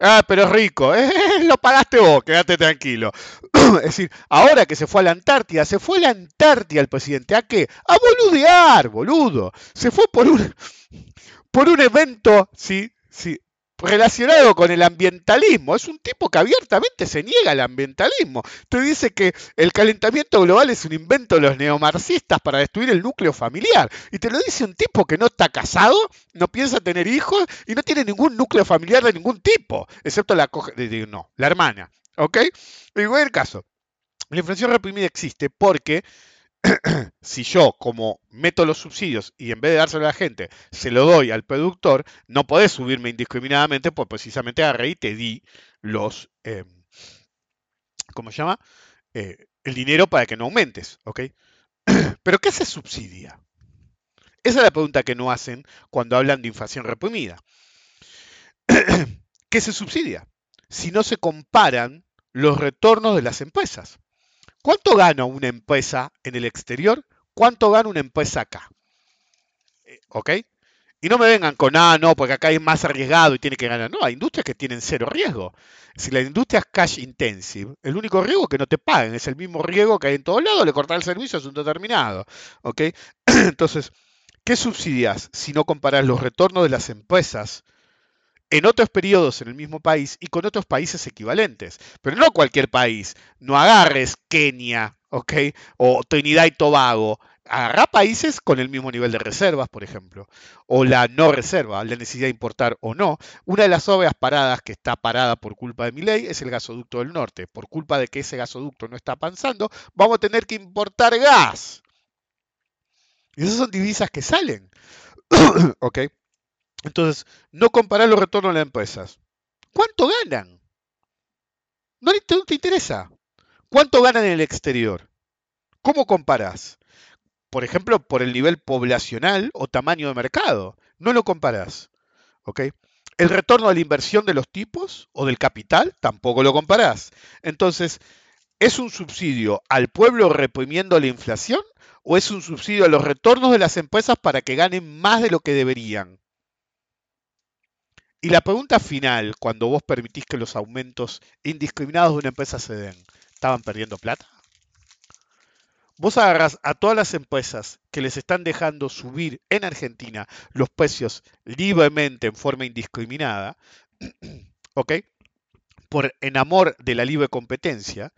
Ah, pero es rico, eh, lo pagaste vos, quédate tranquilo. es decir, ahora que se fue a la Antártida, se fue a la Antártida el presidente, ¿a qué? A boludear, boludo. Se fue por un, por un evento, sí, sí, relacionado con el ambientalismo. Es un tipo que abiertamente se niega al ambientalismo. Te dice que el calentamiento global es un invento de los neomarxistas para destruir el núcleo familiar. Y te lo dice un tipo que no está casado, no piensa tener hijos y no tiene ningún núcleo familiar de ningún tipo, excepto la, no, la hermana. ¿Ok? En cualquier caso, la inflación reprimida existe porque si yo, como meto los subsidios y en vez de dárselo a la gente, se lo doy al productor, no podés subirme indiscriminadamente, pues precisamente agarré y te di los, eh, ¿cómo se llama? Eh, el dinero para que no aumentes, ¿ok? Pero ¿qué se subsidia? Esa es la pregunta que no hacen cuando hablan de inflación reprimida. ¿Qué se subsidia? Si no se comparan los retornos de las empresas. ¿Cuánto gana una empresa en el exterior? ¿Cuánto gana una empresa acá? Eh, ¿Ok? Y no me vengan con, ah, no, porque acá hay más arriesgado y tiene que ganar. No, hay industrias que tienen cero riesgo. Si la industria es cash intensive, el único riesgo es que no te paguen. Es el mismo riesgo que hay en todos lados, le cortar el servicio es un determinado. ¿Ok? Entonces, ¿qué subsidias si no comparas los retornos de las empresas en otros periodos en el mismo país y con otros países equivalentes. Pero no cualquier país. No agarres Kenia, ¿ok? O Trinidad y Tobago. Agarra países con el mismo nivel de reservas, por ejemplo. O la no reserva, la necesidad de importar o no. Una de las obras paradas que está parada por culpa de mi ley es el gasoducto del norte. Por culpa de que ese gasoducto no está avanzando, vamos a tener que importar gas. Y esas son divisas que salen. ¿Ok? Entonces, no comparar los retornos de las empresas. ¿Cuánto ganan? No te, interesa. ¿Cuánto ganan en el exterior? ¿Cómo comparas? Por ejemplo, por el nivel poblacional o tamaño de mercado. No lo comparas. ¿Ok? El retorno a la inversión de los tipos o del capital tampoco lo comparás. Entonces, ¿es un subsidio al pueblo reprimiendo la inflación o es un subsidio a los retornos de las empresas para que ganen más de lo que deberían? Y la pregunta final, cuando vos permitís que los aumentos indiscriminados de una empresa se den, ¿estaban perdiendo plata? Vos agarrás a todas las empresas que les están dejando subir en Argentina los precios libremente en forma indiscriminada, ¿ok? Por en amor de la libre competencia,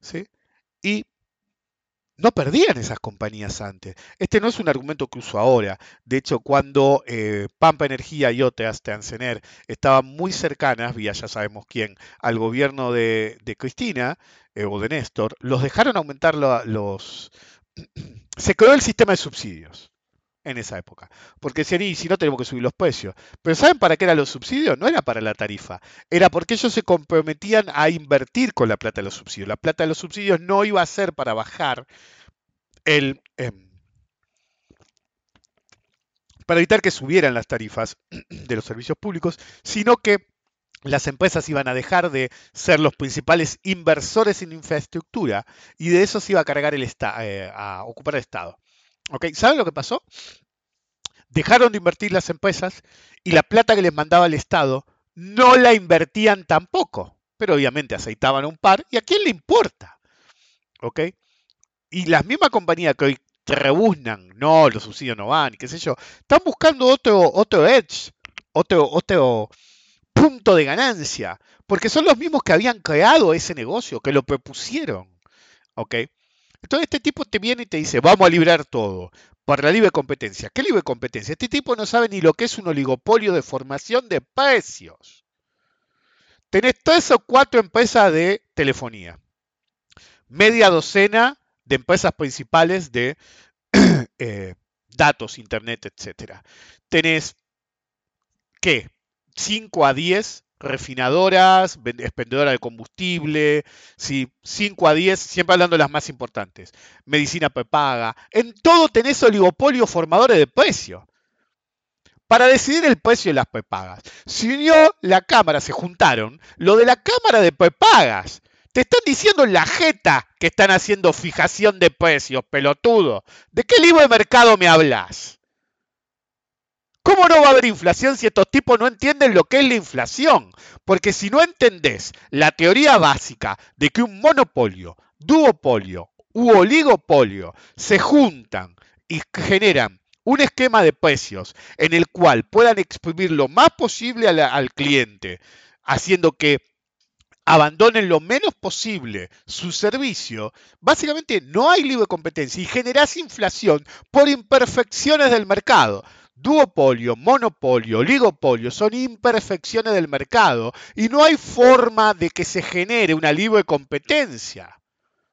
¿sí? Y no perdían esas compañías antes. Este no es un argumento que uso ahora. De hecho, cuando eh, Pampa Energía y otras, Teancener, estaban muy cercanas, vía ya sabemos quién, al gobierno de, Cristina eh, o de Néstor, los dejaron aumentar los... Se creó el sistema de subsidios en esa época. Porque decían, y si no tenemos que subir los precios. Pero ¿saben para qué eran los subsidios? No era para la tarifa. Era porque ellos se comprometían a invertir con la plata de los subsidios. La plata de los subsidios no iba a ser para bajar el... Em, para evitar que subieran las tarifas de los servicios públicos, sino que las empresas iban a dejar de ser los principales inversores en infraestructura y de eso se iba a cargar el eh, a ocupar el Estado. ¿Saben lo que pasó? Dejaron de invertir las empresas y la plata que les mandaba el Estado no la invertían tampoco. Pero obviamente aceitaban un par y a quién le importa. ¿Ok? Y las mismas compañías que hoy rebuznan, no, los subsidios no van, qué sé yo, están buscando otro, otro edge, otro, otro punto de ganancia, porque son los mismos que habían creado ese negocio, que lo propusieron. ¿Ok? Entonces este tipo te viene y te dice, vamos a librar todo para la libre competencia. ¿Qué libre competencia? Este tipo no sabe ni lo que es un oligopolio de formación de precios. Tenés tres o cuatro empresas de telefonía, media docena de empresas principales de eh, datos, internet, etc. Tenés, ¿qué? 5 a 10 refinadoras, expendedoras de combustible, ¿sí? 5 a 10, siempre hablando de las más importantes, medicina prepaga, en todo tenés oligopolio formadores de precios. Para decidir el precio de las prepagas, se unió la Cámara, se juntaron, lo de la Cámara de prepagas. Te están diciendo en la jeta que están haciendo fijación de precios, pelotudo. ¿De qué libro de mercado me hablas? ¿Cómo no va a haber inflación si estos tipos no entienden lo que es la inflación? Porque si no entendés la teoría básica de que un monopolio, duopolio u oligopolio se juntan y generan un esquema de precios en el cual puedan exprimir lo más posible al, cliente, haciendo que abandonen lo menos posible su servicio, básicamente no hay libre competencia y generas inflación por imperfecciones del mercado. Duopolio, monopolio, oligopolio son imperfecciones del mercado y no hay forma de que se genere una libre competencia.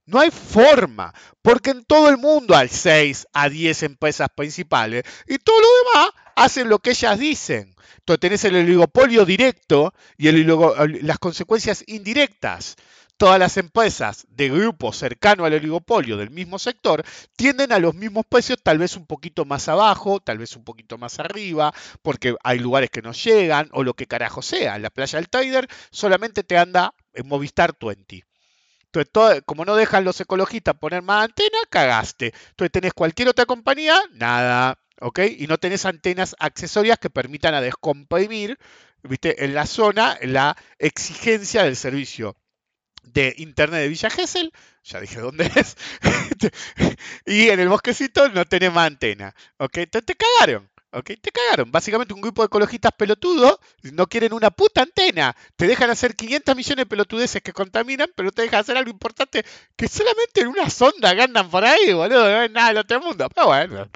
No hay forma, porque en todo el mundo hay 6 a 10 empresas principales y todo lo demás hacen lo que ellas dicen. Entonces tenés el oligopolio directo y las consecuencias indirectas todas las empresas de grupo cercano al oligopolio del mismo sector tienden a los mismos precios, tal vez un poquito más abajo, tal vez un poquito más arriba, porque hay lugares que no llegan o lo que carajo sea. La playa del Trader solamente te anda en Movistar 20. Entonces, como no dejan los ecologistas poner más antena, cagaste. Entonces tenés cualquier otra compañía, nada. ¿ok? Y no tenés antenas accesorias que permitan a descomprimir, ¿viste? En la zona la exigencia del servicio de internet de Villa Gesell, ya dije dónde es, y en el bosquecito no tenés más antena, ¿ok? Entonces te cagaron, ¿ok? Te cagaron. Básicamente un grupo de ecologistas pelotudos no quieren una puta antena, te dejan hacer 500 millones de pelotudeces que contaminan, pero te dejan hacer algo importante que solamente en una sonda que andan por ahí, boludo, no es nada del otro mundo, pero bueno.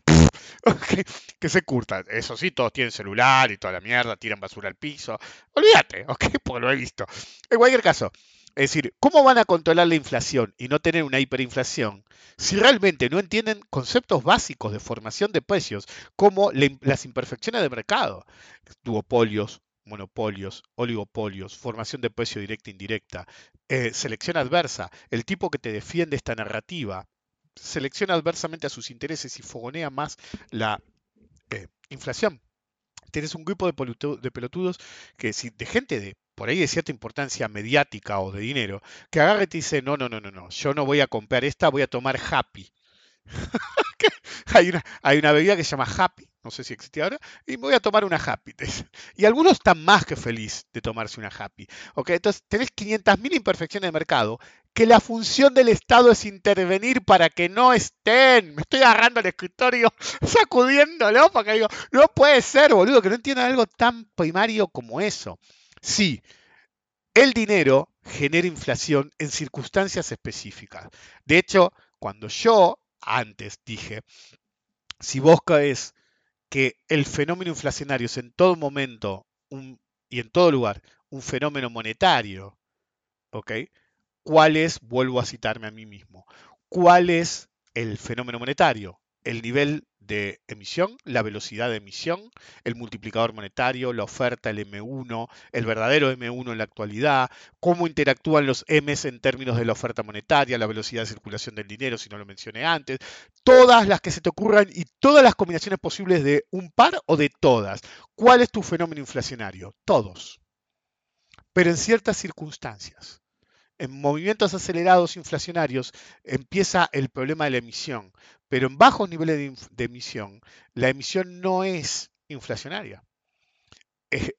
que se curtan. Eso sí, todos tienen celular y toda la mierda, tiran basura al piso. Olvídate, ¿ok? Porque lo he visto. En cualquier caso, es decir, ¿cómo van a controlar la inflación y no tener una hiperinflación si realmente no entienden conceptos básicos de formación de precios como las imperfecciones de mercado? Duopolios, monopolios, oligopolios, formación de precio directa e indirecta, eh, selección adversa, el tipo que te defiende esta narrativa, selecciona adversamente a sus intereses y fogonea más la eh, inflación. Tienes un grupo de, pelotudos que de gente de por ahí de cierta importancia mediática o de dinero, que agarre y te dice, no, no, no, no, no, yo no voy a comprar esta, voy a tomar Happy. hay, una, bebida que se llama Happy, no sé si existe ahora, y voy a tomar una Happy. Y algunos están más que feliz de tomarse una Happy. Entonces tenés 500.000 imperfecciones de mercado, que la función del Estado es intervenir para que no estén. Me estoy agarrando al escritorio, sacudiéndolo, porque digo, no puede ser, boludo, que no entiendan algo tan primario como eso. Sí, el dinero genera inflación en circunstancias específicas. De hecho, cuando yo antes dije, si vos crees que el fenómeno inflacionario es en todo momento y en todo lugar un fenómeno monetario, ¿ok? ¿Cuál es, vuelvo a citarme a mí mismo, cuál es el fenómeno monetario? El nivel de emisión, la velocidad de emisión, el multiplicador monetario, la oferta, el M1, el verdadero M1 en la actualidad, cómo interactúan los Ms en términos de la oferta monetaria, la velocidad de circulación del dinero, si no lo mencioné antes, todas las que se te ocurran y todas las combinaciones posibles de un par o de todas. ¿Cuál es tu fenómeno inflacionario? Todos. Pero en ciertas circunstancias en movimientos acelerados inflacionarios empieza el problema de la emisión, pero en bajos niveles de, emisión, la emisión no es inflacionaria. Eh,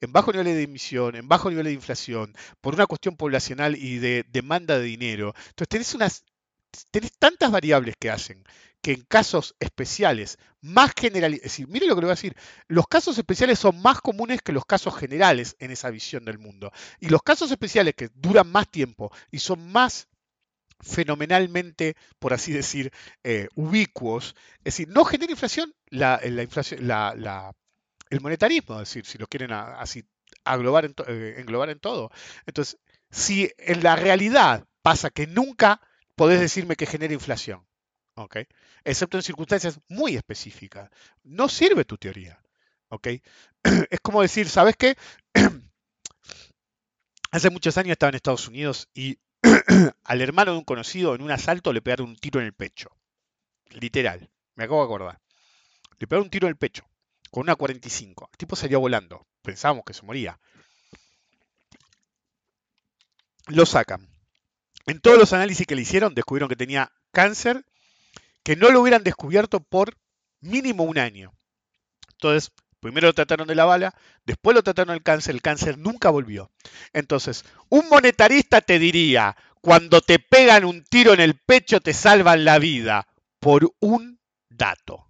en bajos niveles de emisión, en bajos niveles de inflación, por una cuestión poblacional y de demanda de dinero. Entonces tenés unas tenés tantas variables que hacen que en casos especiales más generales, es decir, mire lo que le voy a decir, los casos especiales son más comunes que los casos generales en esa visión del mundo. Y los casos especiales que duran más tiempo y son más fenomenalmente, por así decir, eh, ubicuos, es decir, no genera inflación la, inflación, la, el monetarismo, es decir, si lo quieren así eh, englobar en todo. Entonces, si en la realidad pasa que nunca podés decirme que genera inflación. ¿ok? Excepto en circunstancias muy específicas. No sirve tu teoría. ¿ok? Es como decir, ¿sabes qué? Hace muchos años estaba en Estados Unidos y al hermano de un conocido en un asalto le pegaron un tiro en el pecho. Literal, me acabo de acordar. Le pegaron un tiro en el pecho con una 45. El tipo salió volando. Pensábamos que se moría. Lo sacan. En todos los análisis que le hicieron, descubrieron que tenía cáncer, que no lo hubieran descubierto por mínimo un año. Entonces, primero lo trataron de la bala, después lo trataron del cáncer, el cáncer nunca volvió. Entonces, un monetarista te diría, cuando te pegan un tiro en el pecho te salvan la vida, por un dato.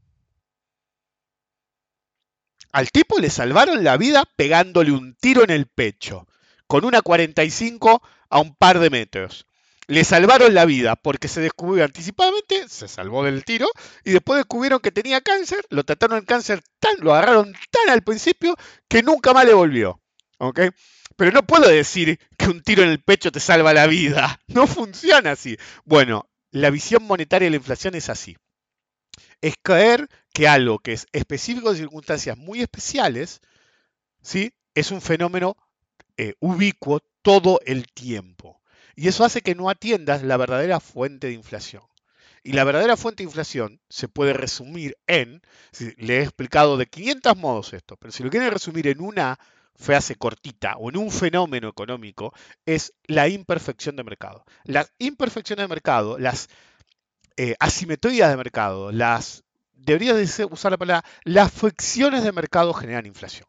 Al tipo le salvaron la vida pegándole un tiro en el pecho, con una 45 a un par de metros le salvaron la vida porque se descubrió anticipadamente, se salvó del tiro, y después descubrieron que tenía cáncer, lo trataron el cáncer tan, lo agarraron tan al principio que nunca más le volvió. ¿Ok? Pero no puedo decir que un tiro en el pecho te salva la vida. No funciona así. Bueno, la visión monetaria de la inflación es así. Es creer que algo que es específico de circunstancias muy especiales, ¿sí? Es un fenómeno eh, ubicuo todo el tiempo. Y eso hace que no atiendas la verdadera fuente de inflación. Y la verdadera fuente de inflación se puede resumir en, le he explicado de 500 modos esto, pero si lo quieren resumir en una frase cortita o en un fenómeno económico, es la imperfección de mercado. Las imperfecciones de mercado, las eh, asimetrías de mercado, las, debería usar la palabra, las fricciones de mercado generan inflación.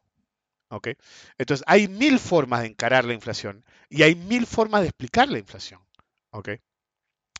Entonces, hay mil formas de encarar la inflación y hay mil formas de explicar la inflación.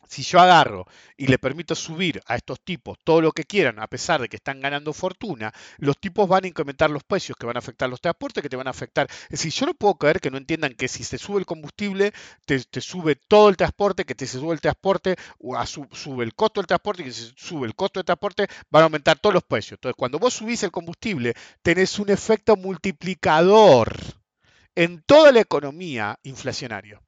Si yo agarro y le permito subir a estos tipos todo lo que quieran, a pesar de que están ganando fortuna, los tipos van a incrementar los precios, que van a afectar los transportes, que te van a afectar. Es decir, yo no puedo creer que no entiendan que si se sube el combustible, te, sube todo el transporte, que te sube el transporte, o sube el costo del transporte, que si sube el costo del transporte, van a aumentar todos los precios. Entonces, cuando vos subís el combustible, tenés un efecto multiplicador en toda la economía inflacionaria.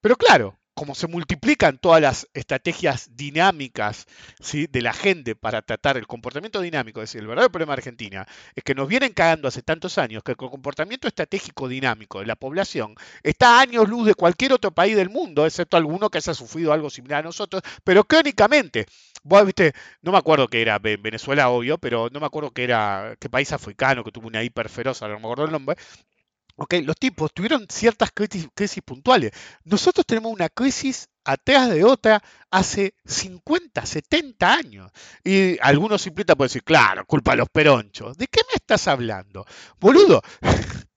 Pero claro, como se multiplican todas las estrategias dinámicas ¿sí? de la gente para tratar el comportamiento dinámico, es decir, el verdadero problema de Argentina es que nos vienen cagando hace tantos años que el comportamiento estratégico dinámico de la población está a años luz de cualquier otro país del mundo, excepto alguno que haya sufrido algo similar a nosotros, pero crónicamente, vos viste, no me acuerdo que era Venezuela, obvio, pero no me acuerdo que era, qué país africano que tuvo una hiper feroz, no me acuerdo el nombre, Ok, los tipos tuvieron ciertas crisis, puntuales. Nosotros tenemos una crisis atrás de otra hace 50, 70 años. Y algunos simplemente pueden decir, claro, culpa de los peronchos. ¿De qué me estás hablando? Boludo.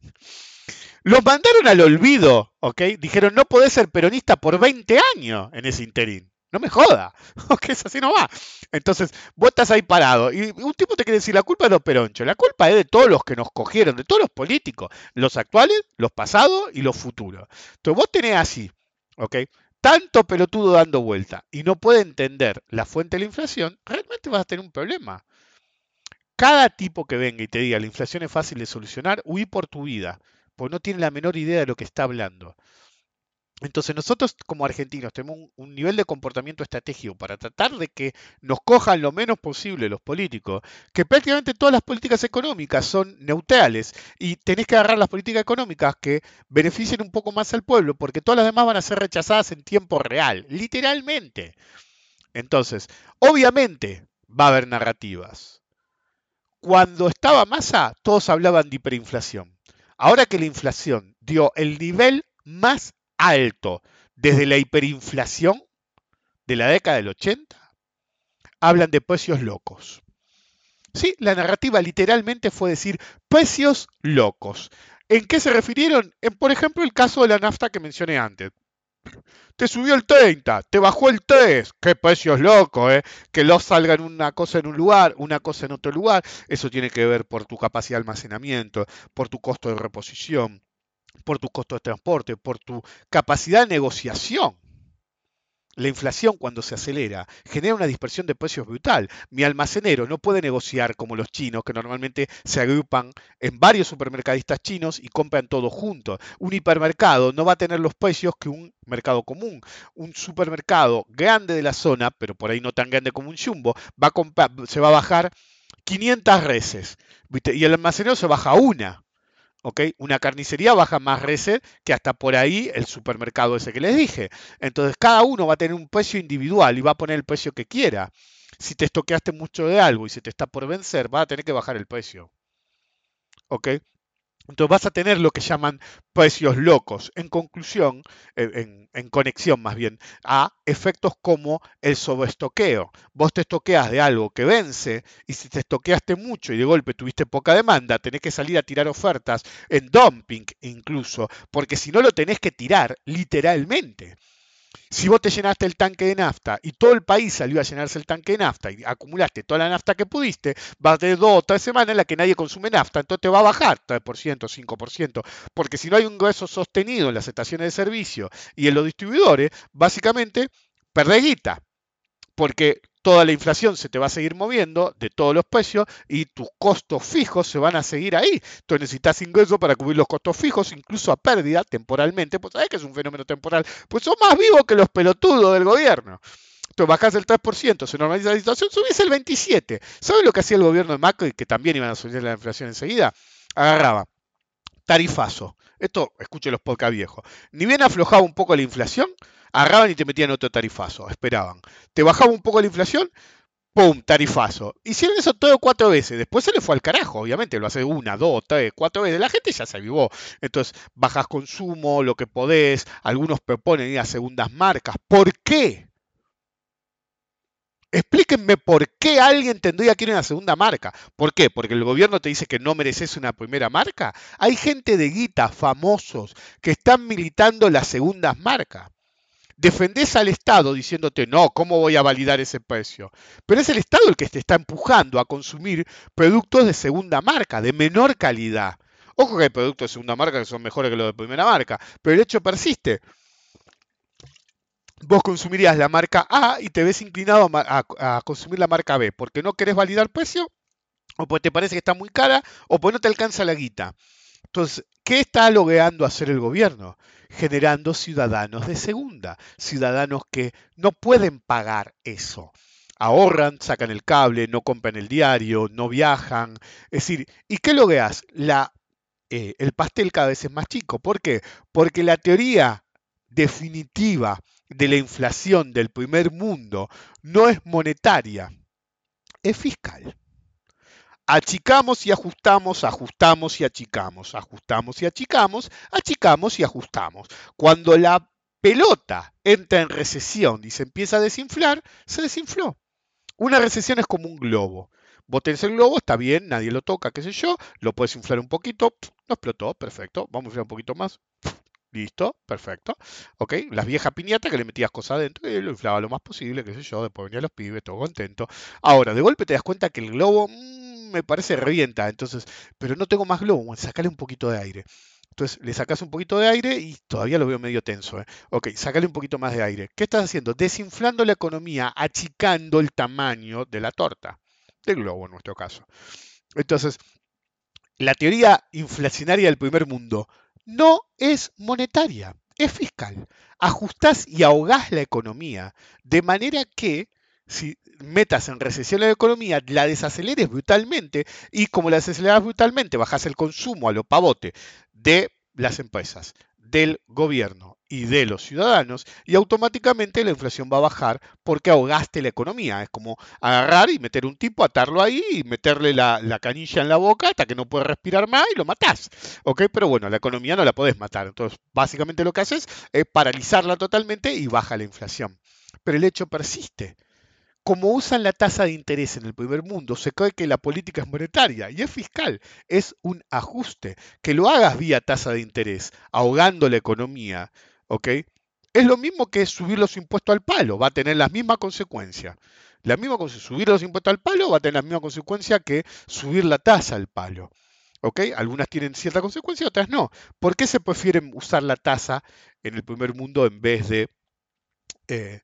Los mandaron al olvido, ¿ok? Dijeron, no podés ser peronista por 20 años en ese interín. No me joda, que es así no va. Entonces, vos estás ahí parado y un tipo te quiere decir, la culpa es de los peronchos, la culpa es de todos los que nos cogieron, de todos los políticos, los actuales, los pasados y los futuros. Entonces, vos tenés así, ¿ok? Tanto pelotudo dando vuelta y no puede entender la fuente de la inflación, realmente vas a tener un problema. Cada tipo que venga y te diga la inflación es fácil de solucionar, huí por tu vida, porque no tiene la menor idea de lo que está hablando. Entonces nosotros como argentinos tenemos un, nivel de comportamiento estratégico para tratar de que nos cojan lo menos posible los políticos, que prácticamente todas las políticas económicas son neutrales y tenés que agarrar las políticas económicas que beneficien un poco más al pueblo, porque todas las demás van a ser rechazadas en tiempo real, literalmente. Entonces, obviamente va a haber narrativas. Cuando estaba Massa, todos hablaban de hiperinflación. Ahora que la inflación dio el nivel más alto desde la hiperinflación de la década del 80, hablan de precios locos. Sí, la narrativa literalmente fue decir precios locos. ¿En qué se refirieron? En, por ejemplo, el caso de la nafta que mencioné antes. Te subió el 30, te bajó el 3. Qué precios locos, ¿eh? Que los salgan una cosa en un lugar, una cosa en otro lugar. Eso tiene que ver por tu capacidad de almacenamiento, por tu costo de reposición, por tu costo de transporte, por tu capacidad de negociación. La inflación cuando se acelera genera una dispersión de precios brutal. Mi almacenero no puede negociar como los chinos, que normalmente se agrupan en varios supermercadistas chinos y compran todo junto. Un hipermercado no va a tener los precios que un mercado común. Un supermercado grande de la zona, pero por ahí no tan grande como un jumbo, va a se va a bajar 500 reses. Y el almacenero se baja una. ¿Ok? Una carnicería baja más reset que hasta por ahí el supermercado ese que les dije. Entonces cada uno va a tener un precio individual y va a poner el precio que quiera. Si te estoqueaste mucho de algo y se te está por vencer, va a tener que bajar el precio. ¿Ok? Entonces vas a tener lo que llaman precios locos. En conclusión, en, conexión más bien, a efectos como el sobreestoqueo. Vos te estoqueas de algo que vence y si te estoqueaste mucho y de golpe tuviste poca demanda, tenés que salir a tirar ofertas en dumping incluso, porque si no lo tenés que tirar literalmente. Si vos te llenaste el tanque de nafta y todo el país salió a llenarse el tanque de nafta y acumulaste toda la nafta que pudiste, vas tener dos o tres semanas en las que nadie consume nafta, entonces te va a bajar 3%, 5%, porque si no hay un grueso sostenido en las estaciones de servicio y en los distribuidores, básicamente perdés guita, porque toda la inflación se te va a seguir moviendo de todos los precios y tus costos fijos se van a seguir ahí. Entonces necesitas ingresos para cubrir los costos fijos, incluso a pérdida temporalmente, pues sabes que es un fenómeno temporal, pues son más vivos que los pelotudos del gobierno. Entonces bajás el 3%, se normaliza la situación, subís el 27%. ¿Sabes lo que hacía el gobierno de Macri, que también iban a subir la inflación enseguida? Agarraba tarifazo. Esto, escuche los podcast viejos. Ni bien aflojaba un poco la inflación, agarraban y te metían otro tarifazo, esperaban. Te bajaba un poco la inflación, ¡pum! Tarifazo. Hicieron eso todo cuatro veces. Después se le fue al carajo, obviamente. Lo hace una, dos, tres, cuatro veces. La gente ya se avivó. Entonces, bajas consumo, lo que podés. Algunos proponen ir a segundas marcas. ¿Por qué? Explíquenme por qué alguien tendría que ir a una segunda marca. ¿Por qué? Porque el gobierno te dice que no mereces una primera marca. Hay gente de guita, famosos, que están militando las segundas marcas defendés al Estado diciéndote, no, ¿cómo voy a validar ese precio? Pero es el Estado el que te está empujando a consumir productos de segunda marca, de menor calidad. Ojo que hay productos de segunda marca que son mejores que los de primera marca, pero el hecho persiste. Vos consumirías la marca A y te ves inclinado a, consumir la marca B porque no querés validar precio, o porque te parece que está muy cara, o porque no te alcanza la guita. Entonces, ¿qué está logrando hacer el gobierno? Generando ciudadanos de segunda, ciudadanos que no pueden pagar eso. Ahorran, sacan el cable, no compran el diario, no viajan. Es decir, ¿y qué logras? La, eh, el pastel cada vez es más chico. ¿Por qué? Porque la teoría definitiva de la inflación del primer mundo no es monetaria, es fiscal achicamos y ajustamos, ajustamos y achicamos, ajustamos y achicamos, achicamos y ajustamos. Cuando la pelota entra en recesión y se empieza a desinflar, se desinfló. Una recesión es como un globo. Vos el globo, está bien, nadie lo toca, qué sé yo, lo puedes inflar un poquito, no explotó, perfecto, vamos a inflar un poquito más, listo, perfecto, ok, las viejas piñatas que le metías cosas adentro y lo inflaba lo más posible, qué sé yo, después venían los pibes, todo contento. Ahora, de golpe te das cuenta que el globo... Mm, me parece revienta, entonces, pero no tengo más globo, sacale un poquito de aire. Entonces le sacas un poquito de aire y todavía lo veo medio tenso. ¿eh? Ok, sacale un poquito más de aire. ¿Qué estás haciendo? Desinflando la economía, achicando el tamaño de la torta, del globo en nuestro caso. Entonces, la teoría inflacionaria del primer mundo no es monetaria, es fiscal. Ajustás y ahogás la economía de manera que si metas en recesión la economía, la desaceleres brutalmente y como la desaceleras brutalmente, bajas el consumo a lo pavote de las empresas, del gobierno y de los ciudadanos y automáticamente la inflación va a bajar porque ahogaste la economía. Es como agarrar y meter un tipo, atarlo ahí y meterle la, canilla en la boca hasta que no puede respirar más y lo matás. ¿Ok? Pero bueno, la economía no la podés matar. Entonces, básicamente lo que haces es paralizarla totalmente y baja la inflación. Pero el hecho persiste como usan la tasa de interés en el primer mundo, se cree que la política es monetaria y es fiscal, es un ajuste. Que lo hagas vía tasa de interés, ahogando la economía, ¿ok? Es lo mismo que subir los impuestos al palo, va a tener la misma consecuencia. La misma subir los impuestos al palo va a tener la misma consecuencia que subir la tasa al palo. ¿Ok? Algunas tienen cierta consecuencia, otras no. ¿Por qué se prefieren usar la tasa en el primer mundo en vez de eh,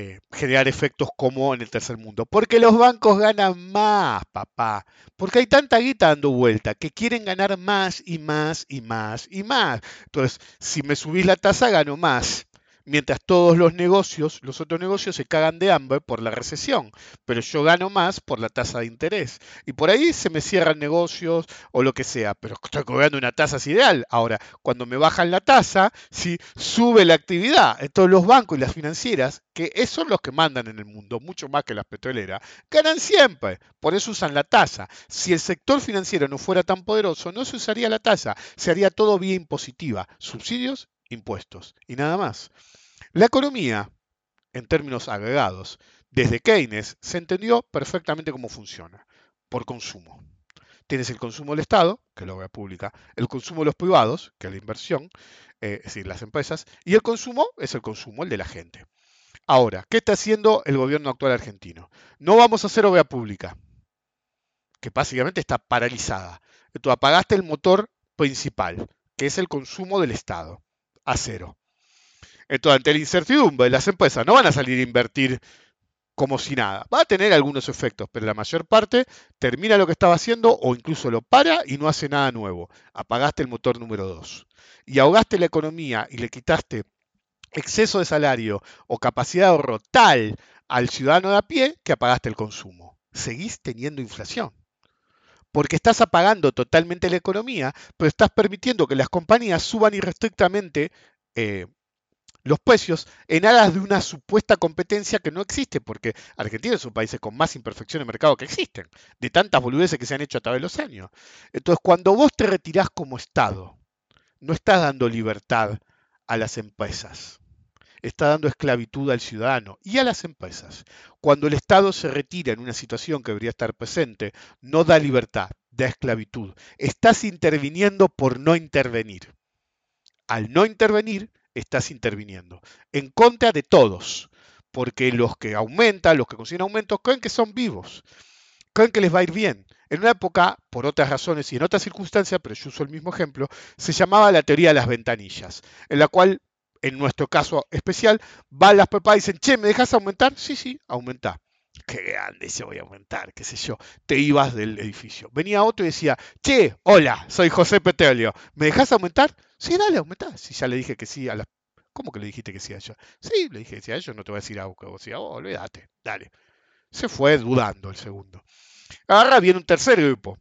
eh, generar efectos como en el tercer mundo. Porque los bancos ganan más, papá. Porque hay tanta guita dando vuelta que quieren ganar más y más y más y más. Entonces, si me subís la tasa, gano más. Mientras todos los negocios, los otros negocios se cagan de hambre por la recesión, pero yo gano más por la tasa de interés. Y por ahí se me cierran negocios o lo que sea, pero estoy cobrando una tasa ideal. Ahora, cuando me bajan la tasa, si sube la actividad. Entonces los bancos y las financieras, que son los que mandan en el mundo, mucho más que las petroleras, ganan siempre. Por eso usan la tasa. Si el sector financiero no fuera tan poderoso, no se usaría la tasa. Se haría todo vía impositiva. Subsidios, impuestos. Y nada más. La economía, en términos agregados, desde Keynes se entendió perfectamente cómo funciona. Por consumo. Tienes el consumo del Estado, que es la obra pública, el consumo de los privados, que es la inversión, eh, es decir, las empresas, y el consumo es el consumo, el de la gente. Ahora, ¿qué está haciendo el gobierno actual argentino? No vamos a hacer obra pública, que básicamente está paralizada. Tú apagaste el motor principal, que es el consumo del Estado, a cero. Entonces, ante la incertidumbre, las empresas no van a salir a invertir como si nada. Va a tener algunos efectos, pero la mayor parte termina lo que estaba haciendo o incluso lo para y no hace nada nuevo. Apagaste el motor número 2. Y ahogaste la economía y le quitaste exceso de salario o capacidad de ahorro tal al ciudadano de a pie que apagaste el consumo. Seguís teniendo inflación. Porque estás apagando totalmente la economía, pero estás permitiendo que las compañías suban irrestrictamente eh, los precios en aras de una supuesta competencia que no existe, porque Argentina es un país con más imperfecciones de mercado que existen, de tantas boludeces que se han hecho a través de los años. Entonces, cuando vos te retirás como Estado, no estás dando libertad a las empresas, está dando esclavitud al ciudadano y a las empresas. Cuando el Estado se retira en una situación que debería estar presente, no da libertad, da esclavitud. Estás interviniendo por no intervenir. Al no intervenir, estás interviniendo. En contra de todos, porque los que aumentan, los que consiguen aumentos, creen que son vivos, creen que les va a ir bien. En una época, por otras razones y en otras circunstancias, pero yo uso el mismo ejemplo, se llamaba la teoría de las ventanillas, en la cual, en nuestro caso especial, van las papás y dicen, che, ¿me dejas aumentar? Sí, sí, aumenta. Qué grande, yo voy a aumentar, qué sé yo. Te ibas del edificio. Venía otro y decía, che, hola, soy José Petróleo, ¿me dejas aumentar? Sí, dale, aumentá. Si ya le dije que sí a las... ¿Cómo que le dijiste que sí a ellos? Sí, le dije que sí a ellos, no te voy a decir algo que vos decías, oh, olvídate, dale. Se fue dudando el segundo. Ahora viene un tercer grupo.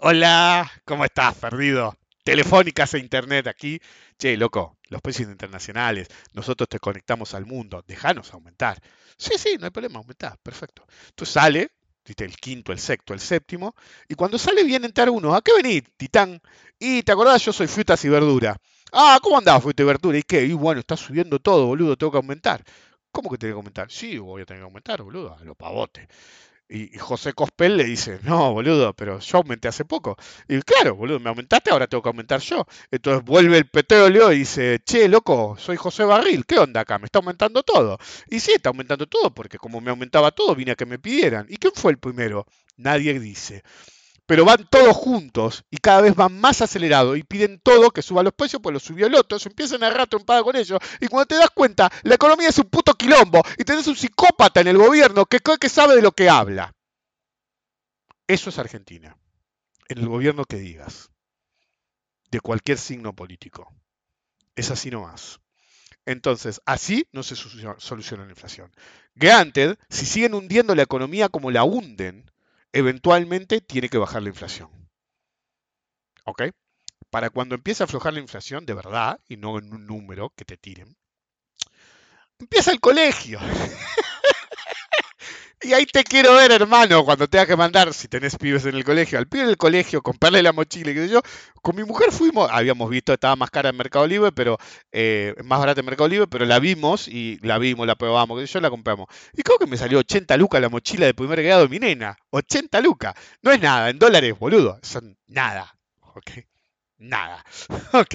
Hola, ¿cómo estás, perdido? Telefónicas e internet aquí. Che, loco, los precios internacionales, nosotros te conectamos al mundo, déjanos aumentar. Sí, sí, no hay problema, aumentar, perfecto. Entonces sale, el quinto, el sexto, el séptimo, y cuando sale viene entrar uno, ¿a qué venís, titán? Y te acordás, yo soy frutas y verdura. Ah, ¿cómo andaba frutas y verdura? ¿Y qué? Y bueno, está subiendo todo, boludo, tengo que aumentar. ¿Cómo que tengo que aumentar? Sí, voy a tener que aumentar, boludo, a lo pavote. Y, José Cospel le dice, no, boludo, pero yo aumenté hace poco. Y claro, boludo, me aumentaste, ahora tengo que aumentar yo. Entonces vuelve el petróleo y dice, che, loco, soy José Barril, ¿qué onda acá? Me está aumentando todo. Y sí, está aumentando todo, porque como me aumentaba todo, vine a que me pidieran. ¿Y quién fue el primero? Nadie dice pero van todos juntos y cada vez van más acelerados y piden todo que suba los precios, pues lo subió el otro, se empiezan a agarrar trompada con ellos y cuando te das cuenta, la economía es un puto quilombo y tenés un psicópata en el gobierno que cree que sabe de lo que habla. Eso es Argentina, en el gobierno que digas, de cualquier signo político. Es así nomás. Entonces, así no se soluciona la inflación. Granted, si siguen hundiendo la economía como la hunden, eventualmente tiene que bajar la inflación. ¿Ok? Para cuando empiece a aflojar la inflación de verdad, y no en un número que te tiren, empieza el colegio. Y ahí te quiero ver, hermano, cuando tengas que mandar, si tenés pibes en el colegio, al pibe del colegio, comprarle la mochila, y qué sé yo. Con mi mujer fuimos, habíamos visto, estaba más cara en Mercado Libre, pero eh, más barata en Mercado Libre, pero la vimos y la vimos, la probamos, qué sé yo, la compramos. Y creo que me salió 80 lucas la mochila de primer grado mi nena. 80 lucas. No es nada, en dólares, boludo. Son nada. ¿Ok? Nada. ¿Ok?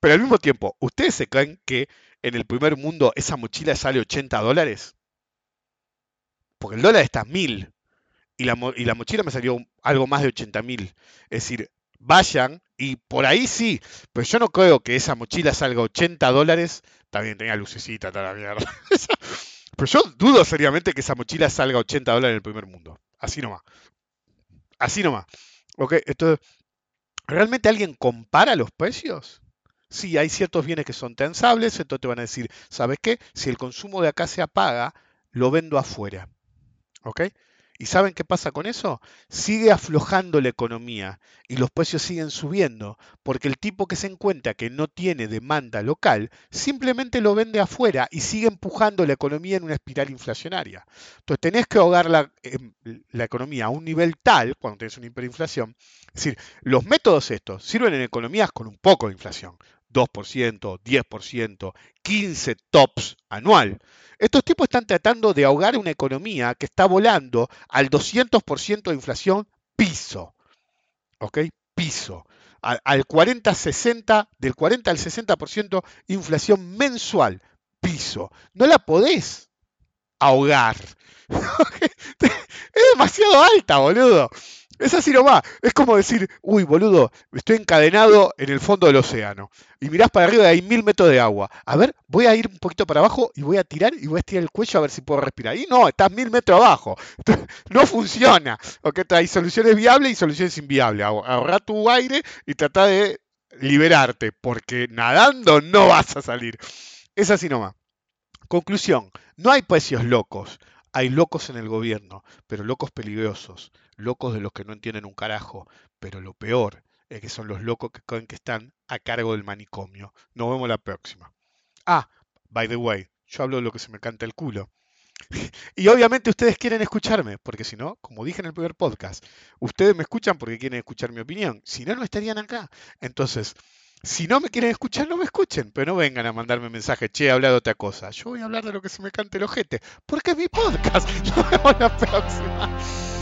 Pero al mismo tiempo, ¿ustedes se creen que en el primer mundo esa mochila sale 80 dólares? Porque el dólar está a mil y la, mochila me salió algo más de 80 mil. Es decir, vayan y por ahí sí, pero yo no creo que esa mochila salga 80 dólares. También tenía lucecita, toda la mierda. pero yo dudo seriamente que esa mochila salga 80 dólares en el primer mundo. Así nomás. Así nomás. Ok, entonces, ¿realmente alguien compara los precios? Sí, hay ciertos bienes que son tensables, entonces te van a decir, ¿sabes qué? Si el consumo de acá se apaga, lo vendo afuera. ¿Ok? ¿Y saben qué pasa con eso? Sigue aflojando la economía y los precios siguen subiendo, porque el tipo que se encuentra que no tiene demanda local simplemente lo vende afuera y sigue empujando la economía en una espiral inflacionaria. Entonces tenés que ahogar la, em, la economía a un nivel tal, cuando tenés una hiperinflación, es decir, los métodos estos sirven en economías con un poco de inflación, 2%, 10%, 15 tops anual. Estos tipos están tratando de ahogar una economía que está volando al 200% de inflación piso. ¿Ok? Piso. Al, 40-60, del 40 al 60% inflación mensual. Piso. No la podés ahogar. es demasiado alta, boludo. Es así nomás. Es como decir, uy, boludo, estoy encadenado en el fondo del océano. Y mirás para arriba y hay mil metros de agua. A ver, voy a ir un poquito para abajo y voy a tirar y voy a estirar el cuello a ver si puedo respirar. Y no, estás mil metros abajo. No funciona. Ok, hay soluciones viables y soluciones inviables. Ahorra tu aire y trata de liberarte, porque nadando no vas a salir. Es así nomás. Conclusión, no hay precios locos. Hay locos en el gobierno, pero locos peligrosos, locos de los que no entienden un carajo, pero lo peor es que son los locos que creen que están a cargo del manicomio. Nos vemos la próxima. Ah, by the way, yo hablo de lo que se me canta el culo. y obviamente ustedes quieren escucharme, porque si no, como dije en el primer podcast, ustedes me escuchan porque quieren escuchar mi opinión. Si no, no estarían acá. Entonces, si no me quieren escuchar, no me escuchen, pero no vengan a mandarme mensaje, che, habla de otra cosa. Yo voy a hablar de lo que se me cante el ojete, porque es mi podcast. Nos vemos la próxima.